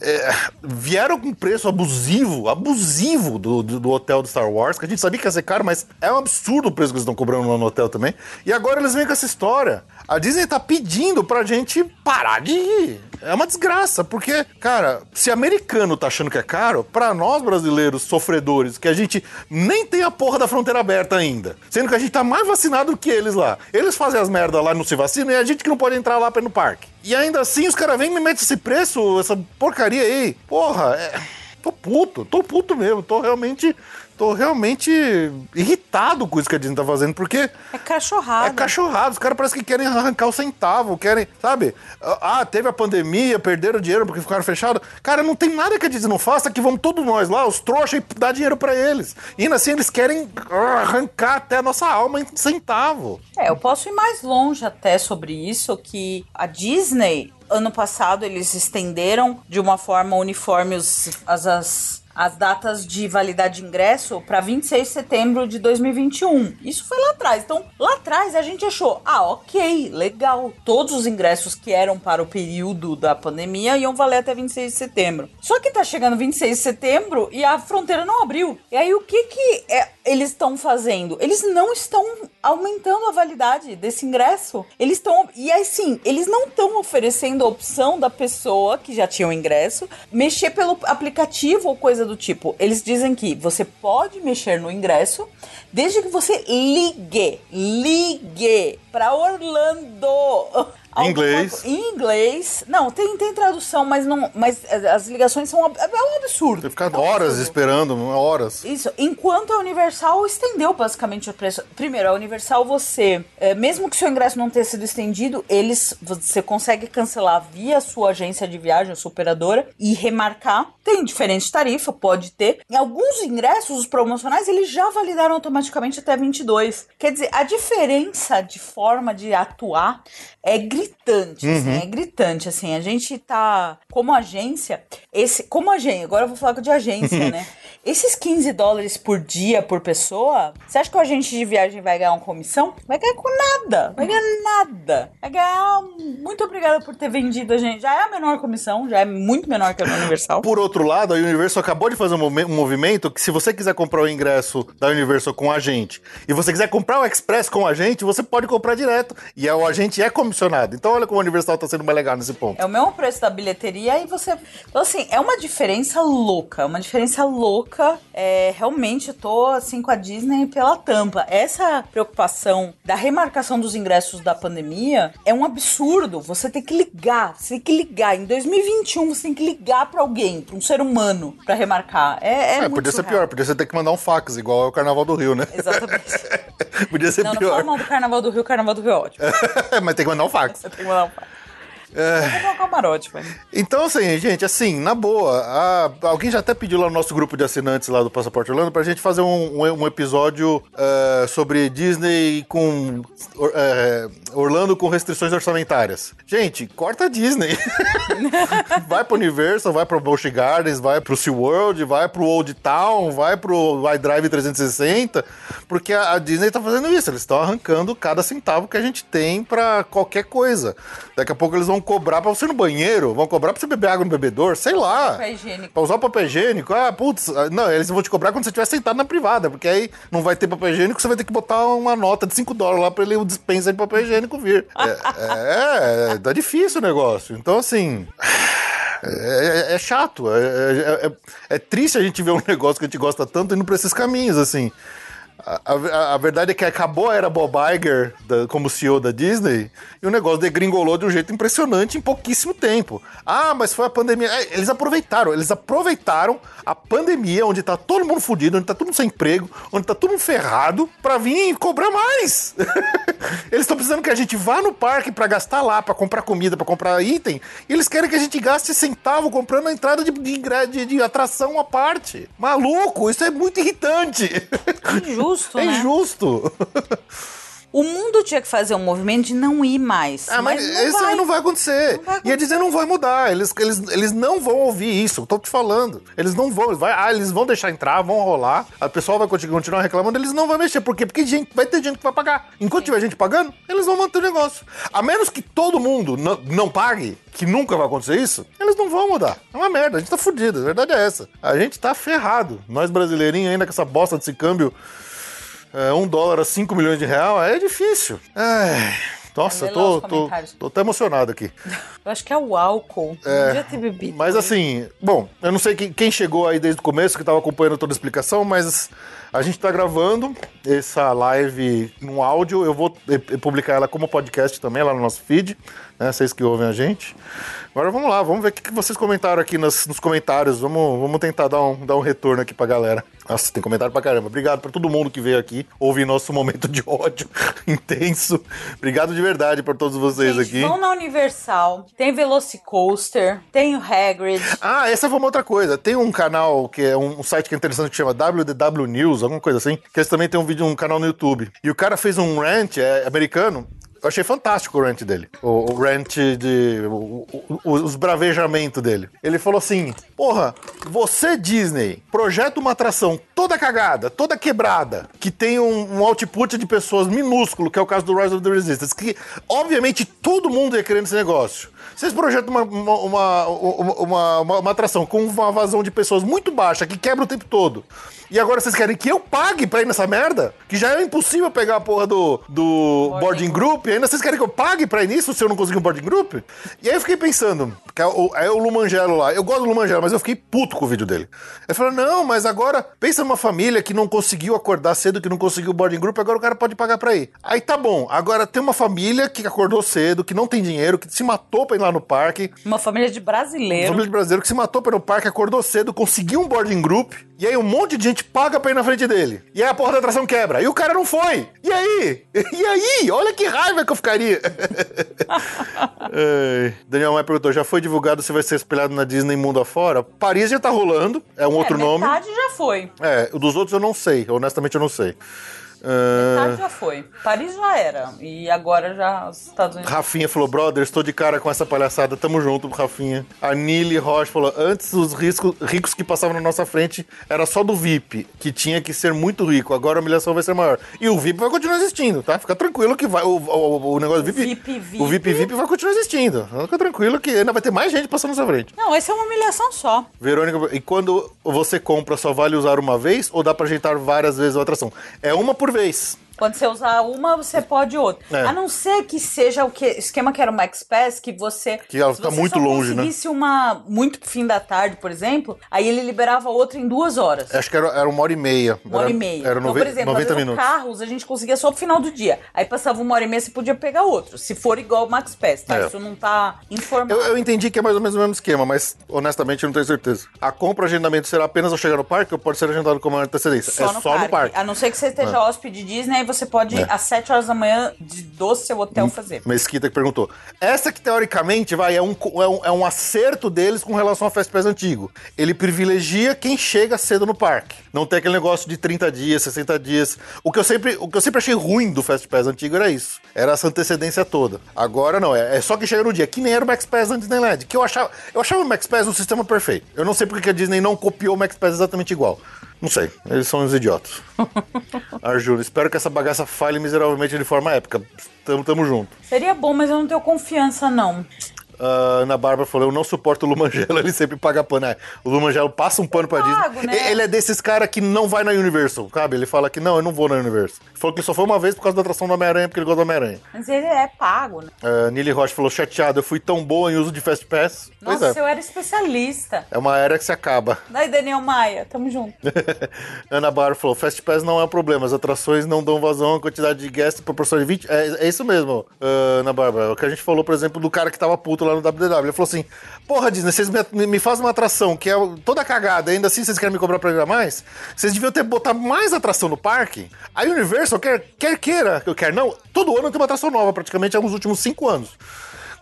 é, vieram com preço abusivo, abusivo do, do, do hotel do Star Wars, que a gente sabia que ia ser caro, mas é um absurdo o preço que eles estão cobrando lá no hotel também. E agora eles vêm com essa história. A Disney tá pedindo pra gente parar de ir. É uma desgraça, porque, cara, se americano tá achando que é caro, pra nós brasileiros sofredores, que a gente nem tem a porra da fronteira aberta ainda, sendo que a gente tá mais vacinado que eles lá. Eles fazem as merdas lá e não se vacinam e a gente que não pode entrar lá pra ir no parque. E ainda assim os caras vêm e me metem esse preço, essa porcaria aí. Porra, é. Tô puto, tô puto mesmo, tô realmente. Tô realmente irritado com isso que a Disney tá fazendo, porque É cachorrada. é cachorrado. Os caras parecem que querem arrancar o centavo, querem, sabe? Ah, teve a pandemia, perderam dinheiro porque ficaram fechados. Cara, não tem nada que a Disney não faça que vamos todos nós lá, os trouxas, e dar dinheiro pra eles. E ainda assim, eles querem ah, arrancar até a nossa alma em centavo. É, eu posso ir mais longe até sobre isso, que a Disney, ano passado, eles estenderam de uma forma uniforme os- as, as, as datas de validade de ingresso para 26 de setembro de 2021. Isso foi lá atrás. Então, lá atrás a gente achou, ah, ok, legal. Todos os ingressos que eram para o período da pandemia iam valer até 26 de setembro. Só que tá chegando 26 de setembro e a fronteira não abriu. E aí o que que é- eles estão fazendo? Eles não estão aumentando a validade desse ingresso. Eles estão. E aí sim, eles não estão oferecendo a opção da pessoa que já tinha o ingresso mexer pelo aplicativo ou coisa do tipo. Eles dizem que você pode mexer no ingresso desde que você ligue. Ligue para Orlando. Inglês. Em inglês. Não, tem, tem tradução, mas não. Mas as ligações são ab- é um absurdo. Você ficar É um horas absurdo. esperando, horas. Isso, enquanto a Universal estendeu basicamente o preço. Primeiro, a Universal você, é, mesmo que seu ingresso não tenha sido estendido, eles você consegue cancelar via sua agência de viagem, sua operadora, e remarcar. Tem diferente tarifa, pode ter. Em alguns ingressos, os promocionais, eles já validaram automaticamente até 22. Quer dizer, a diferença de forma de atuar é gritante, assim, é gritante, assim. A gente tá, como agência, esse, como agência, agora eu vou falar de agência, né? Esses 15 dólares por dia por pessoa, você acha que o agente de viagem vai ganhar uma comissão? Vai ganhar com nada, vai ganhar nada. Vai ganhar, muito obrigada por ter vendido a gente. Já é a menor comissão, já é muito menor que a Universal. Por outro lado, a Universal acabou de fazer um, movimento que se você quiser comprar o ingresso da Universal com a gente e você quiser comprar o Express com a gente, você pode comprar direto. E é- o agente é comissionado. Então olha como a Universal tá sendo mais legal nesse ponto. É o mesmo preço da bilheteria e você. Então, assim, é uma diferença louca. Uma diferença louca. É, realmente, eu tô, assim, com a Disney pela tampa. Essa preocupação da remarcação dos ingressos da pandemia é um absurdo. Você tem que ligar. Você tem que ligar. Em 2021, você tem que ligar pra alguém, pra um ser humano, pra remarcar. É, é, É, podia ser surreal. pior, podia ser ter que mandar um fax, igual é o Carnaval do Rio, né? Exatamente. podia ser Não, não fala pior. mal do Carnaval do Rio. Carnaval do Rio é ótimo. Mas tem que mandar um fax. Tem que mandar um fax. Vou um camarote, velho. Então, assim, gente, assim, na boa, a- alguém já até pediu lá no nosso grupo de assinantes lá do Passaporte Orlando pra gente fazer um, um- um episódio eh, sobre Disney com. eh, Orlando com restrições orçamentárias. Gente, corta a Disney. vai pro Universal, vai pro Busch Gardens, vai pro SeaWorld, vai pro Old Town, vai pro iDrive 360, porque a, a Disney tá fazendo isso, eles estão arrancando cada centavo que a gente tem pra qualquer coisa. Daqui a pouco eles vão cobrar pra você ir no banheiro, vão cobrar pra você beber água no bebedor, sei lá. Papel higiênico. Pra usar papel higiênico, ah, putz, ah, não, eles vão te cobrar quando você estiver sentado na privada, porque aí não vai ter papel higiênico, você vai ter que botar uma nota de 5 dólares lá pra ele, o dispensa de papel higiênico vir. É, é, tá difícil o negócio. Então, assim. É, é- é chato, é, é- é- é triste a gente ver um negócio que a gente gosta tanto indo pra esses caminhos, assim. A, a- a verdade é que acabou a era Bob Iger da- como CEO da Disney e o negócio degringolou de um jeito impressionante em pouquíssimo tempo. Ah, mas foi a pandemia. É, eles aproveitaram, eles aproveitaram a pandemia, onde tá todo mundo fudido, onde tá todo mundo sem emprego, onde tá todo mundo ferrado, pra vir cobrar mais. eles estão precisando que a gente vá no parque pra gastar lá, pra comprar comida, pra comprar item, e eles querem que a gente gaste centavo comprando a entrada de, de, de- de atração à parte. Maluco, isso é muito irritante. Injusto, É né? injusto. O mundo tinha que fazer um movimento de não ir mais. Ah, mas, não isso aí não vai acontecer. Não vai E a Disney não vai mudar. Eles, eles, eles não vão ouvir isso. Tô te falando. Eles não vão. Vai, ah, eles vão deixar entrar, vão rolar. A pessoa vai continu- continuar reclamando. Eles não vão mexer. Por quê? Porque gente, vai ter gente que vai pagar. Enquanto tiver gente pagando, eles vão manter o negócio. A menos que todo mundo não, não pague, que nunca vai acontecer isso, eles não vão mudar. É uma merda. A gente tá fudido. A verdade é essa. A gente tá ferrado. Nós brasileirinhos ainda com essa bosta desse câmbio. É, um dólar a 5 milhões de real é difícil. Ai, nossa, lá tô, tô, tô até emocionado aqui. Eu acho que é o álcool. Não devia ter bebido. Mas assim, bom, eu não sei quem, quem chegou aí desde o começo, que tava acompanhando toda a explicação, mas a gente tá gravando essa live no áudio. Eu vou eh, publicar ela como podcast também lá no nosso feed, né? Vocês que ouvem a gente. Agora vamos lá, vamos ver o que que vocês comentaram aqui nos, nos comentários. Vamos, vamos tentar dar um, dar um retorno aqui pra galera. Nossa, tem comentário pra caramba. Obrigado pra todo mundo que veio aqui ouvir nosso momento de ódio intenso. Obrigado de verdade pra todos vocês Gente, aqui. vão na Universal, tem Velocicoaster, tem o Hagrid. Ah, essa foi uma outra coisa. Tem um canal que é um, site que é interessante que chama WDW News, alguma coisa assim, que eles também tem um vídeo, um canal no YouTube. E o cara fez um rant é, americano. Eu achei fantástico o rant dele. O, o rant de. o- o- os bravejamentos dele. Ele falou assim: Porra, você, Disney, projeta uma atração toda cagada, toda quebrada, que tem um, um output de pessoas minúsculo, que é o caso do Rise of the Resistance, que obviamente todo mundo ia querer esse negócio. Vocês projetam uma, uma, uma, uma, atração com uma vazão de pessoas muito baixa, que quebra o tempo todo. E agora vocês querem que eu pague pra ir nessa merda? Que já é impossível pegar a porra do, do boarding group. E ainda vocês querem que eu pague pra ir nisso se eu não conseguir um boarding group? E aí eu fiquei pensando, que é o, é o Lumangelo lá. Eu gosto do Lumangelo, mas eu fiquei puto com o vídeo dele. Ele falou: não, mas agora pensa numa família que não conseguiu acordar cedo, que não conseguiu o boarding group, agora o cara pode pagar pra ir. Aí tá bom. Agora tem uma família que acordou cedo, que não tem dinheiro, que se matou pra ir lá no parque. Uma família de brasileiro. Família de brasileiro que se matou pelo parque, acordou cedo, conseguiu um boarding group, e aí um monte de gente paga pra ir na frente dele. E aí a porra da atração quebra. E o cara não foi. E aí? E aí? Olha que raiva que eu ficaria. Ai. Daniel Maia perguntou: já foi divulgado se vai ser espelhado na Disney mundo afora? Paris já tá rolando, é um outro é, nome. Metade já foi. É, o dos outros eu não sei, honestamente eu não sei. Ah, Metade já foi. Paris já era. E agora já os Estados Unidos. Rafinha falou, brother, estou de cara com essa palhaçada, tamo junto, Rafinha. A Nili Rocha falou, antes os riscos, ricos que passavam na nossa frente era só do VIP, que tinha que ser muito rico, agora a humilhação vai ser maior. E o VIP vai continuar existindo, tá? Fica tranquilo que vai, o, o, o negócio VIP, VIP, VIP. o VIP VIP vai continuar existindo. Fica tranquilo que ainda vai ter mais gente passando na sua frente. Não, essa é uma humilhação só. Verônica, e quando você compra, só vale usar uma vez ou dá pra ajeitar várias vezes a atração? É uma por vez. Quando você usar uma, você pode outra. É. A não ser que seja o que, esquema que era o Max Pass, que você. Que ela se fica você muito só longe, né? conseguisse uma muito fim da tarde, por exemplo, aí ele liberava outra em duas horas. Acho que era, era uma hora e meia. Uma hora era, e meia. Era então, por exemplo, 90 às vezes, minutos. carros a gente conseguia só pro final do dia. Aí passava uma hora e meia, você podia pegar outro. Se for igual o Max Pass, tá? É. Isso não tá informado. Eu, eu entendi que é mais ou menos o mesmo esquema, mas honestamente eu não tenho certeza. A compra agendamento será apenas ao chegar no parque ou pode ser agendado com antecedência? é só no parque. A não ser que você esteja hóspede Disney, você pode, É. às 7 horas da manhã, de, do seu hotel fazer. Mesquita que perguntou. Essa que teoricamente vai é um, é um, é um acerto deles com relação ao Fast Pass antigo. Ele privilegia quem chega cedo no parque. Não tem aquele negócio de 30 dias, 60 dias. O que eu sempre, o que eu sempre achei ruim do Fast Pass antigo era isso. Era essa antecedência toda. Agora não, é, é só que chega no dia, que nem era o Max Pass na Disneyland. Que eu achava, eu achava o Max Pass um sistema perfeito. Eu não sei porque que a Disney não copiou o Max Pass exatamente igual. Não sei, eles são uns idiotas. Arjuna, espero que essa bagaça falhe miseravelmente de forma épica. Tamo, tamo junto. Seria bom, mas eu não tenho confiança, não. A Ana Bárbara falou: Eu não suporto o Lumangelo, ele sempre paga pano. É, o Lumangelo passa um pano pra pago, Disney. né? Ele é desses caras que não vai na Universal, sabe? Ele fala que não, eu não vou na Universal. Ele falou que só foi uma vez por causa da atração do Homem-Aranha, porque ele gosta do Homem-Aranha. Mas ele é pago, né? A Nili Rocha falou: Chateado, eu fui tão boa em uso de Fast Pass. Nossa, é. eu era especialista. É uma era que se acaba. Daí, Daniel Maia, tamo junto. Ana Bárbara falou: Fast Pass não é um problema, as atrações não dão vazão a quantidade de guests proporção de 20. É, é isso mesmo, ah, Ana Bárbara. O que a gente falou, por exemplo, do cara que tava puto lá no WDW. Ele falou assim: Porra, Disney, vocês me, me fazem uma atração que é toda cagada, ainda assim vocês querem me cobrar pra a mais? Vocês deviam ter botar mais atração no parque. A Universal, quer, quer queira, quer não, todo ano tem uma atração nova, praticamente há uns últimos cinco anos.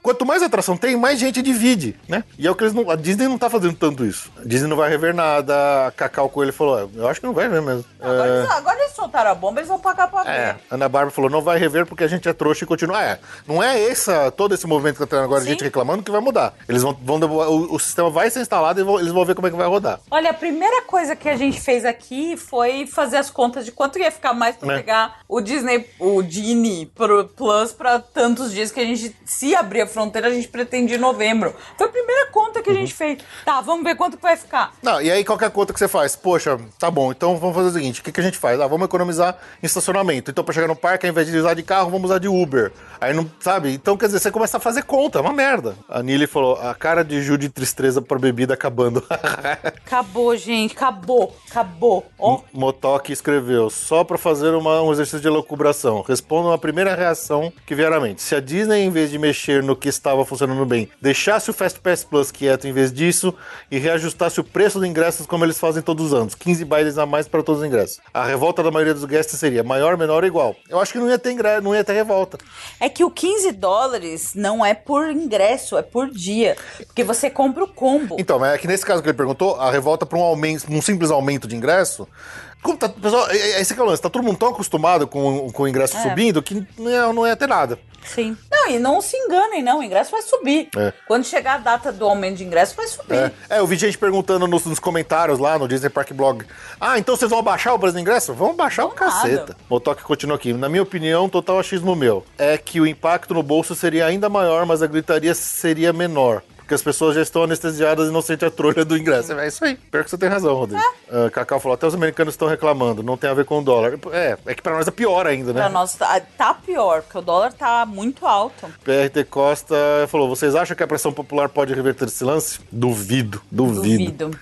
Quanto mais atração tem, mais gente divide, né? E é o que eles não. A Disney não tá fazendo tanto isso. A Disney não vai rever nada. A Cacau Coelho falou: "É, Eu acho que não vai ver mesmo. Agora, É, eles, agora eles soltaram a bomba, eles vão pagar pra ver. é, Ana Bárbara falou, não vai rever porque a gente é trouxa e continua. É, não é essa, todo esse movimento que tá tendo agora, Sim. gente reclamando, que vai mudar. Eles vão, vão o, o sistema vai ser instalado e vão- eles vão ver como é que vai rodar. Olha, a primeira coisa que a gente fez aqui foi fazer as contas de quanto ia ficar mais pra É. pegar o Disney, o Genie pro Plus pra tantos dias que a gente, se abrir a fronteira, a gente pretende em novembro. Foi a primeira conta que a Uhum. gente fez. Tá, vamos ver quanto vai ficar. Não, e aí qualquer conta que você faz, poxa, tá bom, então vamos fazer o seguinte, o que, que a gente faz? Ah, vamos economizar em estacionamento. Então pra chegar no parque, ao invés de usar de carro, vamos usar de Uber. Aí não, sabe? Então quer dizer, você começa a fazer conta, é uma merda. A Nili falou, a cara de Ju de tristeza pra bebida acabando. Acabou, gente. Acabou. Acabou. Ó. Motoque escreveu, só pra fazer uma- um exercício de elucubração. Respondam a primeira reação que vier à mente. Se a Disney, em vez de mexer no que estava funcionando bem, deixasse o Fast Pass Plus quieto em vez disso e reajustasse o preço dos ingressos como eles fazem todos os anos, 15 bailes a mais para todos os ingressos. A revolta da maioria dos guests seria maior, menor ou igual. Eu acho que não ia ter ingresso, não ia ter revolta. É que o 15 dólares não é por ingresso, é por dia. Porque você compra o combo. Então, mas é que nesse caso que ele perguntou, a revolta para um aumento, um simples aumento de ingresso, como tá, pessoal, é- é- esse que é o lance, tá todo mundo tão acostumado com, com o ingresso É. subindo que não ia, não ia ter nada. Sim. Não, e não se enganem, não. O ingresso vai subir. É. Quando chegar a data do aumento de ingresso, vai subir. É, é, eu vi gente perguntando nos, nos comentários lá no Disney Park Blog. Ah, então vocês vão abaixar o preço do ingresso? Vamos baixar o Vamos nada. caceta. O toque continua aqui. Na minha opinião, total achismo meu. É que o impacto no bolso seria ainda maior, mas a gritaria seria menor. Porque as pessoas já estão anestesiadas e não sentem a trolha do ingresso. É isso aí. Pior que você tem razão, Rodrigo. Ah, Cacau falou, até os americanos estão reclamando, não tem a ver com o dólar. É, é que pra nós é pior ainda, né? Pra nós tá, tá pior, porque o dólar tá muito alto. PRT Costa falou, vocês acham que a pressão popular pode reverter esse lance? Duvido, duvido. Duvido.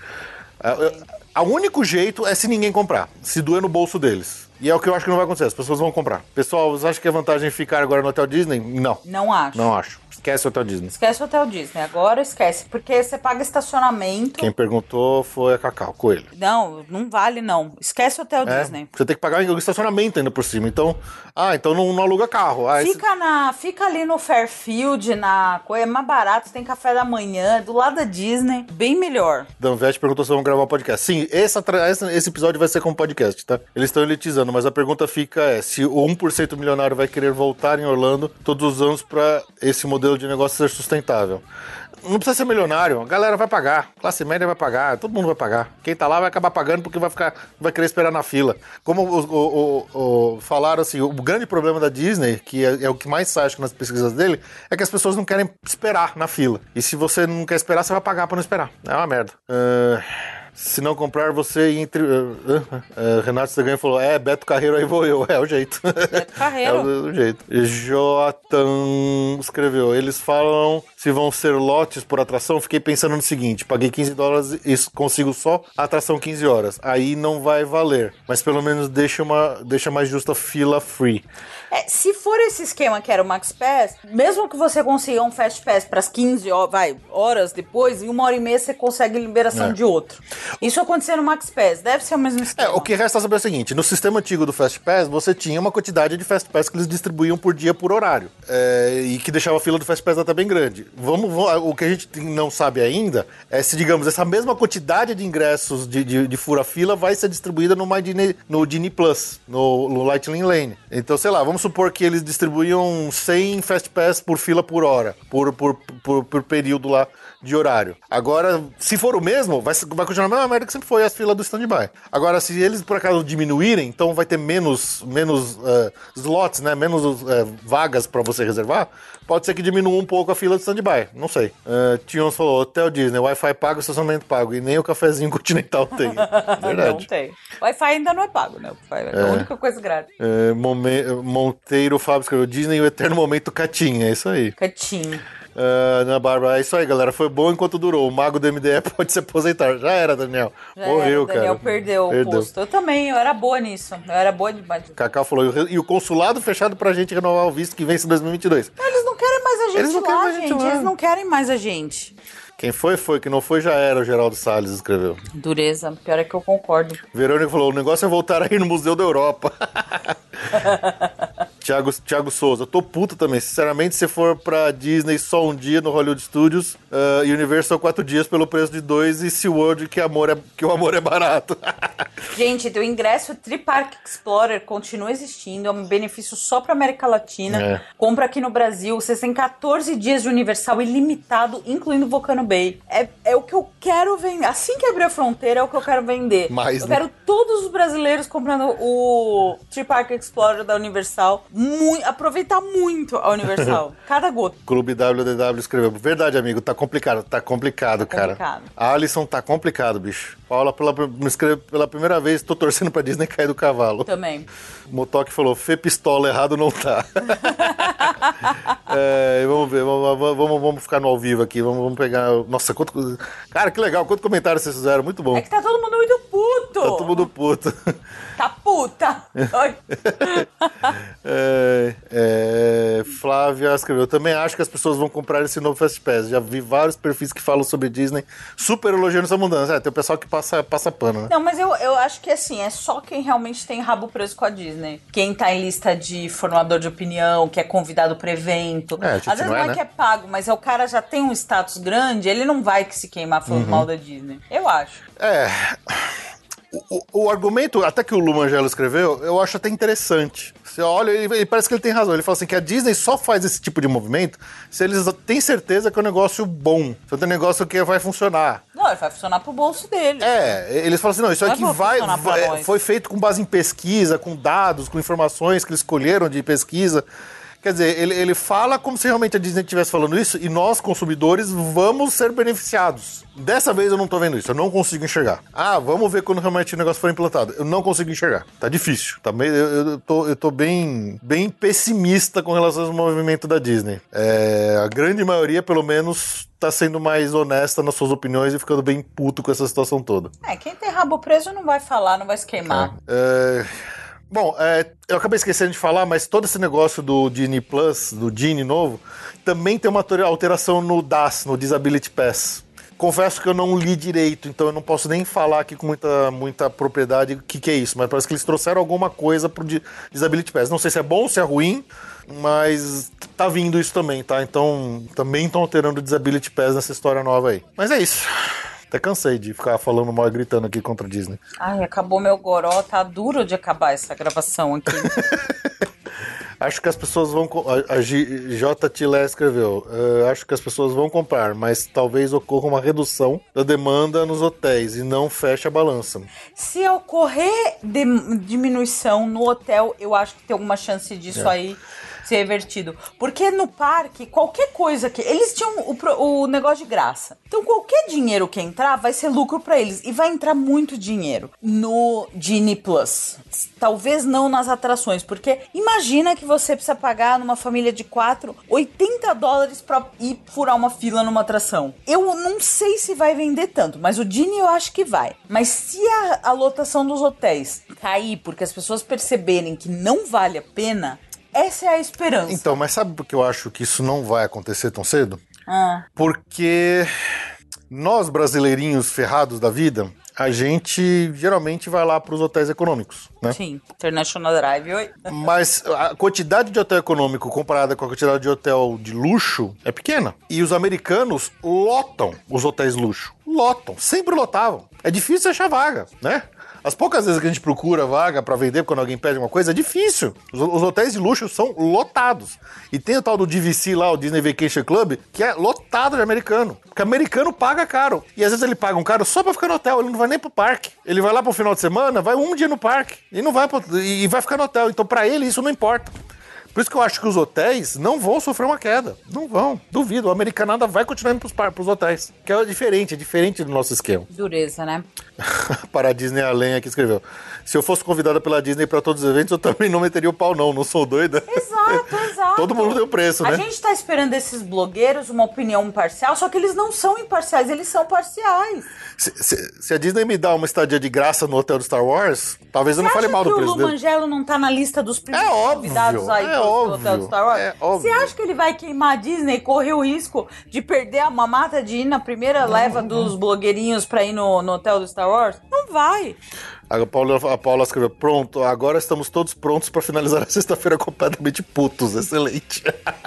Ah, O único jeito é se ninguém comprar, se doer no bolso deles. E é o que eu acho que não vai acontecer, as pessoas vão comprar. Pessoal, vocês acham que é vantagem ficar agora no Hotel Disney? Não, Não acho. não acho. Esquece o Hotel Disney. Esquece o Hotel Disney. Agora esquece. Porque você paga estacionamento. Quem perguntou foi a Cacau, Coelho. Não, não vale, não. Esquece o Hotel É, Disney. Você tem que pagar o estacionamento ainda por cima. Então, ah, então não, não aluga carro. Ah, esse- Fica, na, fica ali no Fairfield, na coisa é mais barato, tem café da manhã, do lado da Disney, bem melhor. Danvete perguntou se vamos gravar um podcast. Sim, essa tra- essa- esse episódio vai ser como podcast, tá? Eles estão elitizando, mas a pergunta fica é se o 1% milionário vai querer voltar em Orlando todos os anos para esse modelo de negócio ser sustentável. Não precisa ser milionário, a galera vai pagar, classe média vai pagar, todo mundo vai pagar. Quem tá lá vai acabar pagando porque vai ficar, vai querer esperar na fila. Como o, o- o- falaram assim, o grande problema da Disney, que é, é o que mais sai acho nas pesquisas dele, é que as pessoas não querem esperar na fila. E se você não quer esperar, você vai pagar pra não esperar. É uma merda. Ah, se não comprar, você entre. ah, ah, ah, Renato Stegan falou: É, Beto Carreiro, aí vou eu. É o jeito. Beto Carreiro. é o, o jeito. Joatan escreveu: Eles falam se vão ser lotes por atração. Fiquei pensando no seguinte: paguei 15 dólares e consigo só atração 15 horas. Aí não vai valer. Mas pelo menos deixa, uma, deixa mais justa fila free. É, se for esse esquema que era o Max Pass, mesmo que você consiga um Fast Pass para as 15 ho- vai, horas depois, em uma hora e meia você consegue liberação É. de outro. Isso acontecer no Max Pass, deve ser o mesmo É, esquema. o que resta saber é o seguinte: no sistema antigo do Fast Pass, você tinha uma quantidade de Fast Pass que eles distribuíam por dia por horário. É, e que deixava a fila do Fast Pass até bem grande. Vamos, vamos- o que a gente não sabe ainda é se, digamos, essa mesma quantidade de ingressos de, de, de fura-fila vai ser distribuída no, My Disney, no Disney Plus, no, no Lightning Lane. Então, sei lá, vamos supor que eles distribuíam 100 Fast Pass por fila por hora, por, por, por, por período lá de horário. Agora, se for o mesmo, vai, vai continuar a mesma merda que sempre foi as filas do stand-by. Agora, se eles por acaso diminuírem, então vai ter menos, menos eh, slots, né? Menos eh, vagas pra você reservar. Pode ser que diminua um pouco a fila do stand-by. Não sei. Uh, Tions falou: Hotel Disney, Wi-Fi pago, estacionamento pago. E nem o cafezinho continental tem. Não Verdade. tem. Wi-Fi ainda não é pago, né? Wi-Fi é a única coisa grátis. Eh, Momen- Monteiro Fábio escreveu: Disney, o eterno momento Catinha. É isso aí. Catinho. Ah, Ana Bárbara, é isso aí, galera. Foi bom enquanto durou. O mago do MDE pode se aposentar. Já era, Daniel. Já Morreu, era, Daniel cara. perdeu, o posto. Eu também, eu era boa nisso. Eu era boa demais. Cacau falou, e o consulado fechado pra gente renovar o visto que vence em 2022. Eles não querem mais a gente Eles não lá, querem mais a gente gente. lá. Eles não querem mais a gente. Quem foi, foi. Que não foi, já era. O Geraldo Salles escreveu. Dureza. Pior é que eu concordo. Verônica falou, o negócio é voltar aí no Museu da Europa. Thiago, Thiago Souza, tô puto também. Sinceramente, se for pra Disney só um dia no Hollywood Studios, uh, Universal quatro dias pelo preço de dois e SeaWorld que, amor é, que o amor é barato. Gente, o ingresso Tripark Explorer continua existindo, é um benefício só para América Latina. É. Compra aqui no Brasil, vocês têm 14 dias de Universal ilimitado, incluindo Volcano Bay. É, é o que eu quero vender. Assim que abrir a fronteira, é o que eu quero vender. Mais, eu né? quero todos os brasileiros comprando o Tripark Explorer da Universal. Mui- aproveitar muito a Universal. Cada gota. Clube WDW escreveu. Verdade, amigo, tá complicado, tá complicado, cara. complicado. A Alisson tá complicado, bicho. Paula, pela, me escreve pela primeira vez, tô torcendo pra Disney cair do cavalo. Também. Motoque falou, Fê pistola, errado não tá. É, vamos ver, vamos, vamos, vamos ficar no ao vivo aqui, vamos, vamos pegar... Nossa, quanto... Cara, que legal, quanto comentário vocês fizeram, muito bom. É que tá todo mundo muito puto. Tá todo mundo puto. Tá puta. É, é, Flávia escreveu, eu também acho que as pessoas vão comprar esse novo Fast Pass. Já vi vários perfis que falam sobre Disney, super elogiando essa mudança. É, tem o pessoal que passa, passa pano, né? Não, mas eu, eu acho que assim, é só quem realmente tem rabo preso com a Disney. Quem tá em lista de formador de opinião, que é convidado pro evento. É, Às vezes não não é, é, né? que é pago, mas é o cara já tem um status grande, ele não vai que se queimar falando Uhum. mal da Disney. Eu acho. É. O, o- o argumento, até que o Lu Mangelo escreveu, eu acho até interessante. Você olha, ele, ele parece que ele tem razão. Ele fala assim que a Disney só faz esse tipo de movimento se eles têm certeza que é um negócio bom. Se é um negócio que vai funcionar. Vai funcionar pro bolso dele. É, eles falam assim, não, isso Não é aqui vai, vai- nós. foi feito com base em pesquisa, com dados, com informações que eles escolheram de pesquisa. Quer dizer, ele, ele fala como se realmente a Disney estivesse falando isso e nós, consumidores, vamos ser beneficiados. Dessa vez eu não tô vendo isso, eu não consigo enxergar. Ah, vamos ver quando realmente o negócio for implantado. Eu não consigo enxergar. Tá difícil. Tá meio, eu, eu tô, eu tô bem, bem pessimista com relação ao movimento da Disney. É, a grande maioria, pelo menos, tá sendo mais honesta nas suas opiniões e ficando bem puto com essa situação toda. É, quem tem rabo preso não vai falar, não vai se queimar. É, Bom, é, eu acabei esquecendo de falar, mas todo esse negócio do Genie Plus, do Genie novo, também tem uma alter- alteração no DAS, no Disability Pass. Confesso que eu não li direito, então eu não posso nem falar aqui com muita, muita propriedade o que, que é isso, mas parece que eles trouxeram alguma coisa pro Di- Disability Pass. Não sei se é bom ou se é ruim, mas tá vindo isso também, tá? Então também estão alterando o Disability Pass nessa história nova aí. Mas é isso. Até cansei de ficar falando mal e gritando aqui contra a Disney. Ai, acabou meu goró, tá duro de acabar essa gravação aqui. Acho que as pessoas vão. A, J. Tilé escreveu. "Eh, acho que as pessoas vão comprar, mas talvez ocorra uma redução da demanda nos hotéis e não feche a balança. Se ocorrer diminuição no hotel, eu acho que tem alguma chance disso É. aí ser revertido. Porque no parque, qualquer coisa que. Eles tinham o, o negócio de graça. Então, qualquer dinheiro que entrar vai ser lucro pra eles. E vai entrar muito dinheiro no Genie Plus. Talvez não nas atrações, porque imagina que você precisa pagar numa família de quatro 80 dólares pra ir furar uma fila numa atração. Eu não sei se vai vender tanto, mas o Genie eu acho que vai. Mas se a, a lotação dos hotéis cair porque as pessoas perceberem que não vale a pena, essa é a esperança. Então, mas sabe por que eu acho que isso não vai acontecer tão cedo? Ah, Porque nós, brasileirinhos ferrados da vida, a gente geralmente vai lá para os hotéis econômicos, né? sim. International Drive, oi. Mas a quantidade de hotel econômico comparada com a quantidade de hotel de luxo é pequena. E os americanos lotam os hotéis luxo. Lotam, sempre lotavam. É difícil achar vaga, né? As poucas vezes que a gente procura vaga pra vender quando alguém pede uma coisa, é difícil. Os, os hotéis de luxo são lotados. E tem o tal do DVC lá, o Disney Vacation Club, que é lotado de americano. Porque americano paga caro. E às vezes ele paga um caro só pra ficar no hotel, ele não vai nem pro parque. Ele vai lá pro final de semana, vai um dia no parque. E não vai pro, e vai ficar no hotel. Então pra ele isso não importa. Por isso que eu acho que os hotéis não vão sofrer uma queda. Não vão. Duvido. A americanada vai continuar indo pros, par- pros hotéis. Que é diferente, é diferente do nosso esquema. Dureza, né? para a Disney Além aqui escreveu. Se eu fosse convidada pela Disney para todos os eventos, eu também não meteria o pau, não. Não sou doida. Exato, exato. Todo mundo tem o preço, A né? gente tá esperando esses blogueiros uma opinião imparcial, só que eles não são imparciais, eles são parciais. Se, se- se a Disney me dá uma estadia de graça no hotel do Star Wars, talvez eu não Você fale mal que do o preço Lu dele. Mangelo não tá na lista dos primeiros É óbvio, convidados aí é óbvio, Star Wars? é óbvio. Você acha que ele vai queimar a Disney e correr o risco de perder a mamata de ir na primeira leva dos blogueirinhos pra ir no, no Hotel do Star Wars? Não vai. A Paula, a Paula escreveu: Pronto, agora estamos todos prontos para finalizar a sexta-feira completamente putos. Excelente.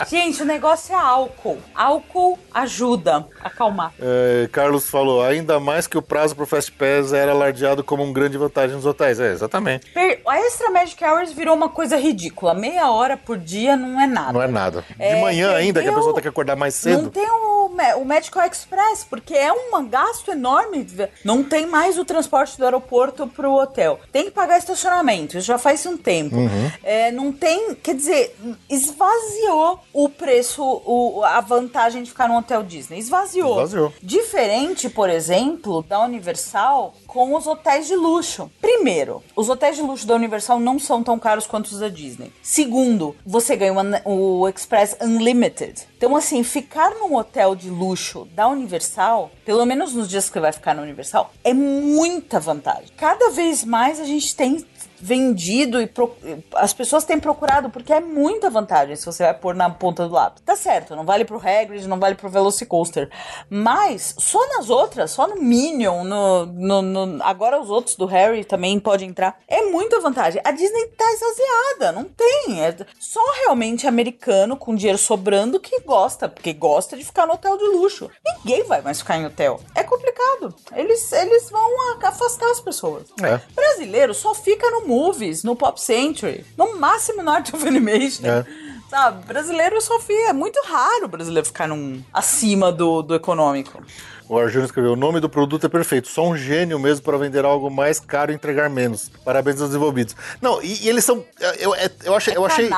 Gente, o negócio é álcool. Álcool ajuda a acalmar. É, Carlos falou: ainda mais que o prazo pro Fast Pass era alardeado como uma grande vantagem nos hotéis. É, exatamente. A Extra Magic Hours virou uma coisa ridícula. Meia hora por dia não é nada. Não é nada. De É, manhã ainda, que a pessoa tem que acordar mais cedo. Não tem o, o Medical Express, porque é um gasto enorme. Não tem mais o transporte do aeroporto pro hotel. Tem que pagar estacionamento, isso já faz um tempo. Uhum. É, não tem, quer dizer, esvaziou o preço, o, a vantagem de ficar no hotel Disney. Esvaziou. Esvaziou. Diferente, por exemplo, da Universal com os hotéis de luxo. Primeiro, os hotéis de luxo da Universal não são tão caros quanto os da Disney. Segundo, você ganha uma- o Express Unlimited. Então, assim, ficar num hotel de luxo da Universal, pelo menos nos dias que vai ficar na Universal, é muita vantagem. Cada vez mais a gente tem vendido e pro- as pessoas têm procurado porque é muita vantagem se você vai pôr na ponta do lápis. Tá certo, não vale pro Hagrid, não vale pro Velocicoaster, mas só nas outras, só no Minion, no, no, no- agora os outros do Harry também podem entrar. É muita vantagem. A Disney tá exasiada, não tem. É só realmente americano com dinheiro sobrando que gosta, porque gosta de ficar no hotel de luxo. Ninguém vai mais ficar em hotel. É complicado. Eles, eles vão afastar as pessoas. É. Brasileiro só fica no Movies, no Pop Century, no máximo no Art of Animation. É. Sabe, brasileiro só fica. É muito raro o brasileiro ficar num acima do, do econômico. O Arjuna escreveu: o nome do produto é perfeito, só um gênio mesmo para vender algo mais caro e entregar menos. Parabéns aos desenvolvidos. Não, e, e eles são. Eu, eu, eu achei. eu achei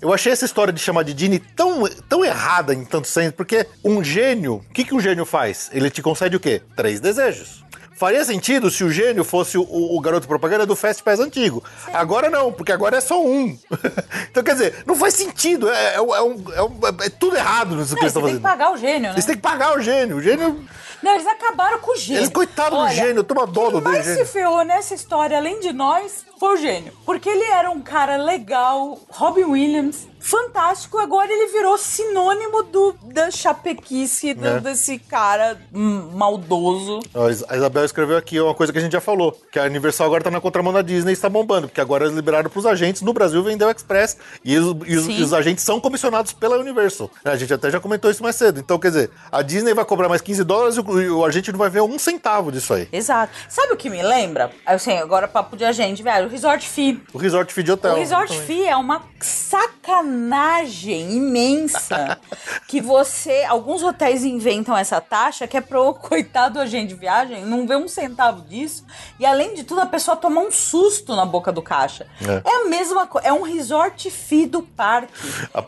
eu achei essa história de chamar de Dini tão, tão errada em tanto senso, porque um gênio, o que, que um gênio faz? Ele te concede o quê? Três desejos. Faria sentido se o gênio fosse o, o garoto propaganda do Fast Pass antigo. Agora não, porque agora é só um. então, quer dizer, não faz sentido. É, é, é um- é um- é tudo errado nisso que Não, eles você estão tem que fazendo. pagar o gênio, né? Eles têm que pagar o gênio. O gênio. Não, eles acabaram com o gênio. Eles, coitado do Olha, gênio, toma dó do gênio. se ferrou nessa história, além de nós, foi o gênio. Porque ele era um cara legal, Robin Williams, fantástico. Agora ele virou sinônimo do, da chapequice do- É. desse cara hum, maldoso. A Isabel escreveu aqui uma coisa que a gente já falou, que a Universal agora tá na contramão da Disney e está bombando, porque agora eles liberaram pros agentes, no Brasil vendeu Express, e os, e os- os agentes são comissionados pela Universal. A gente até já comentou isso mais cedo. Então, quer dizer, a Disney vai cobrar mais 15 dólares e o, e o agente não vai ver um centavo disso aí. Exato. Sabe o que me lembra? Assim, agora papo de agente, velho. O Resort Fee. O Resort Fee de Hotel. O Resort. Fee é uma sacanagem imensa que você. Alguns hotéis inventam essa taxa que é pro coitado do agente de viagem não ver um centavo disso. E além de tudo, a pessoa toma um susto na boca do caixa. É. É, a mesma coisa. É um resort fee do parque.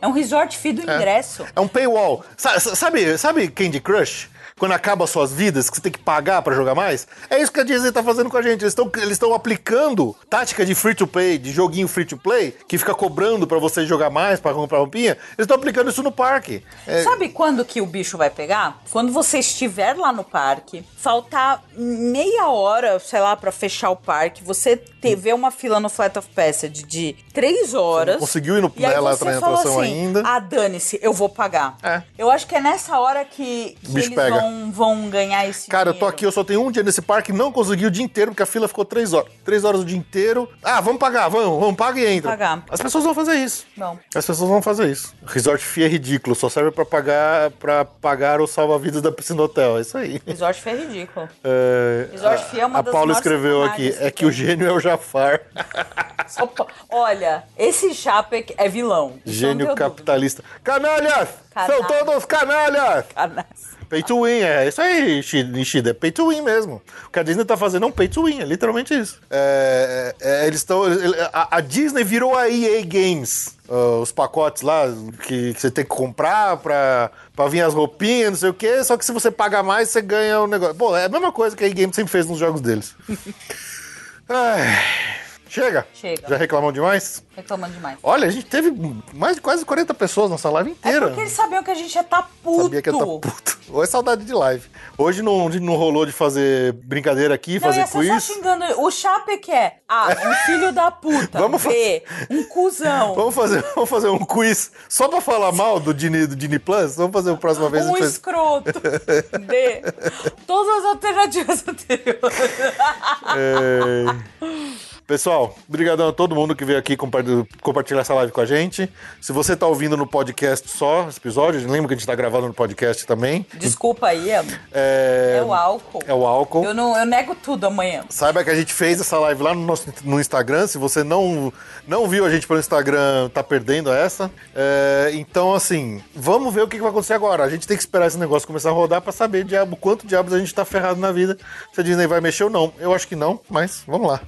É um resort fee do ingresso. É um paywall. Sa- sa- Sabe, sabe Candy Crush? Quando acaba as suas vidas, que você tem que pagar pra jogar mais? É isso que a Disney tá fazendo com a gente. Eles estão eles aplicando tática de free to play, de joguinho free to play, que fica cobrando pra você jogar mais, pra comprar roupinha. Eles estão aplicando isso no parque. É, Sabe quando que o bicho vai pegar? Quando você estiver lá no parque, faltar meia hora, sei lá, pra fechar o parque, você te, vê uma fila no Flight of Passage de três horas. conseguiu ir no- e aí lá você na atração assim, ainda. Ah, dane-se, eu vou pagar. É. Eu acho que é nessa hora que, que eles pega. vão, vão ganhar esse Cara, eu tô dinheiro. aqui, eu só tenho um dia nesse parque, não consegui o dia inteiro, porque a fila ficou três horas. Três horas o dia inteiro. Ah, vamos pagar, vamos, vamos, paga e entra. Pagar. As pessoas vão fazer isso. Não. As pessoas vão fazer isso. Resort fee é ridículo, só serve pra pagar para pagar o salva-vidas da piscina do hotel. É isso aí. Resort Fee é ridículo. É, Resort fee é uma a das Paula maiores escreveu aqui, é que o gênio é o Jafar. Po- Olha, esse Chapek é vilão. Isso eu não Gênio capitalista. Canalhas! Canalha. São todos canalhas! dúvida. Pay to win, é isso aí, Shi- Nishida, é pay to win mesmo. O que a Disney tá fazendo é um pay to win, é literalmente isso. É, é, eles estão. A, a Disney virou a EA Games. ah, os pacotes lá que, que você tem que comprar pra, pra vir as roupinhas, não sei o quê. Só que se você pagar mais, você ganha o negócio. Bom, é a mesma coisa que a EA Games sempre fez nos jogos deles. Ai, chega? Chega. Já reclamam demais? Reclamando demais. Olha, a gente teve mais de quase 40 pessoas nessa live É inteira. porque eles sabiam que a gente ia tá puto. Sabia que ia tá puto. Ou é saudade de live. Hoje não, não rolou de fazer brincadeira aqui, Não, fazer ia ser só quiz. xingando. O Chapek é A, um filho da puta. Vamos B, um cuzão. Vamos fazer, vamos fazer um quiz só pra falar mal do Dini, do Dini Plus? Vamos fazer a próxima vez. Um gente faz- escroto. D. Todas as alternativas anteriores. É... Pessoal, brigadão a todo mundo que veio aqui compa- compartilhar essa live com a gente. Se você tá ouvindo no podcast só esse episódio, lembra que a gente tá gravando no podcast também. Desculpa aí, é, É, é o álcool. é o álcool. Eu, não, eu nego tudo amanhã. Saiba que a gente fez essa live lá no nosso no Instagram. Se você não, não viu a gente pelo Instagram, tá perdendo essa. É, então, assim, vamos ver o que, vai acontecer agora. A gente tem que esperar esse negócio começar a rodar pra saber diabo, quanto diabos a gente tá ferrado na vida. Se a Disney vai mexer ou não. Eu acho que não, mas vamos lá.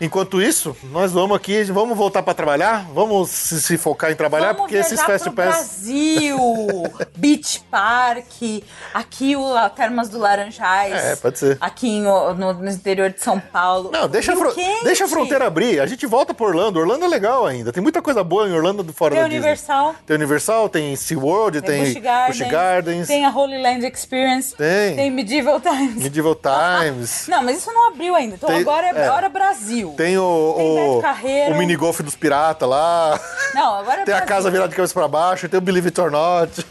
Enquanto isso, nós vamos aqui, vamos voltar pra trabalhar, vamos se, se focar em trabalhar, Vamos porque esses Fast Pass. Brasil. Beach Park, aqui o a Termas do Laranjais. É, pode ser. Aqui no, no interior de São Paulo. Não, deixa a, deixa a fronteira abrir. A gente volta pra Orlando. Orlando é legal ainda. Tem muita coisa boa em Orlando do fora Tem da Disney. Universal. Tem Universal, tem SeaWorld, tem, Busch Gardens, Busch Gardens, Tem a Holy Land Experience. Tem. Tem Medieval Times. Medieval Times. Não, mas isso não abriu ainda. Então Tem- agora é, é. hora Brasil. Tem o, Tem Beto o, o minigolf dos piratas lá. Não, agora é Tem a Brasil. casa virada de cabeça pra baixo, tem o Believe It or Not.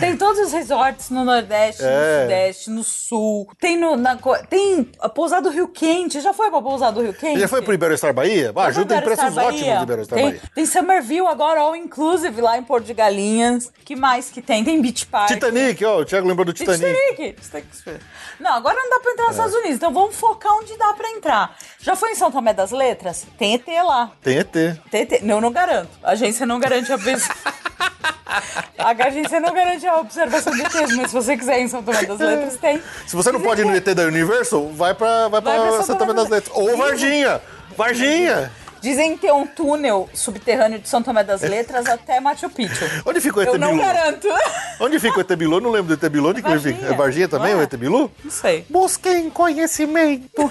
Tem todos os resorts no Nordeste, É. no Sudeste, no Sul. Tem no, na, tem a pousada do Rio Quente. Já foi pra pousada do Rio Quente? Já foi pro Iberostar Bahia? Ah, ajuda tem preços Star ótimos Bahia? do Iberostar tem, Bahia. Tem Summerville agora, all inclusive, lá em Porto de Galinhas. que mais que tem? Tem Beach Park. Titanic, ó, o Thiago lembrou do Titanic. Titanic. Titanic. Não, agora não dá pra entrar nos Estados Unidos, então vamos focar onde dá pra entrar. Já foi em São Tomé das Letras? Tem ET lá. Tem ET. Tem ET. Não, eu não garanto. A agência não garante a pessoa. A agência não garante a observação de ETs, mas se você quiser em São Tomé das Letras, tem. Se você não pode ir no ET da Universal, vai pra, vai Vai pra Santa Maria das Letras. Ou Varginha. Varginha. Dizem ter um túnel subterrâneo de São Tomé das Letras até Machu Picchu. Onde fica o ET Eu não garanto. Onde fica o ET Bilu? Eu não lembro do ET Bilu. Onde que ele Varginha. fica? É Varginha também, é? o ET Bilu? Não sei. Busquem conhecimento.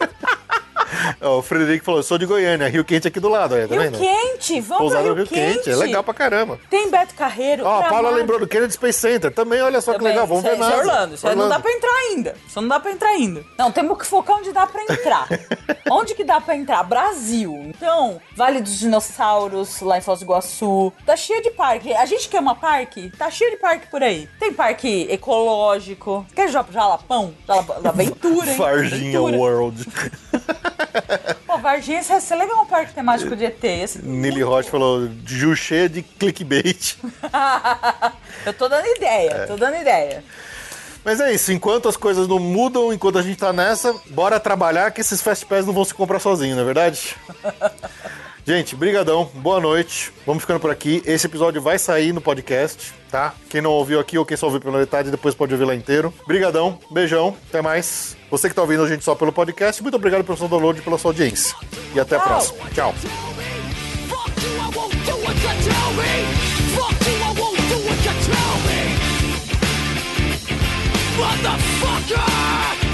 O Frederico falou, eu sou de Goiânia, Rio Quente aqui do lado, é, tá Rio vendo? Quente, vamos Pousada Rio, Rio Quente. é legal pra caramba. Tem Beto Carreiro. Ó, a Paula lembrou do Kennedy Space Center, também, olha só que Também, legal, vamos isso ver é- isso é nada. Orlando, isso aí não dá pra entrar ainda. Isso não dá pra entrar ainda. Não, temos que focar onde dá pra entrar. onde que dá pra entrar? Brasil. Então, Vale dos Dinossauros, lá em Foz do Iguaçu. Tá cheio de parque. A gente quer uma parque? Tá cheio de parque por aí. Tem parque ecológico. Quer Ja- Jalapão? Jalapão da aventura, hein? Varginha. World. Pô, Varginha, ia ser legal um parque temático de ET. Esse... Nili Rocha falou, Ju cheia de clickbait. Eu tô dando ideia, tô dando ideia. Mas é isso, enquanto as coisas não mudam, enquanto a gente tá nessa, bora trabalhar que esses Fast Pass não vão se comprar sozinhos, não é verdade? gente, brigadão, boa noite, vamos ficando por aqui. Esse episódio vai sair no podcast, tá? Quem não ouviu aqui ou quem só ouviu pela metade, depois pode ouvir lá inteiro. Brigadão, beijão, até mais. Você que tá ouvindo a gente só pelo podcast, muito obrigado pelo seu download e pela sua audiência. E até a próxima. Tchau. Motherfucker!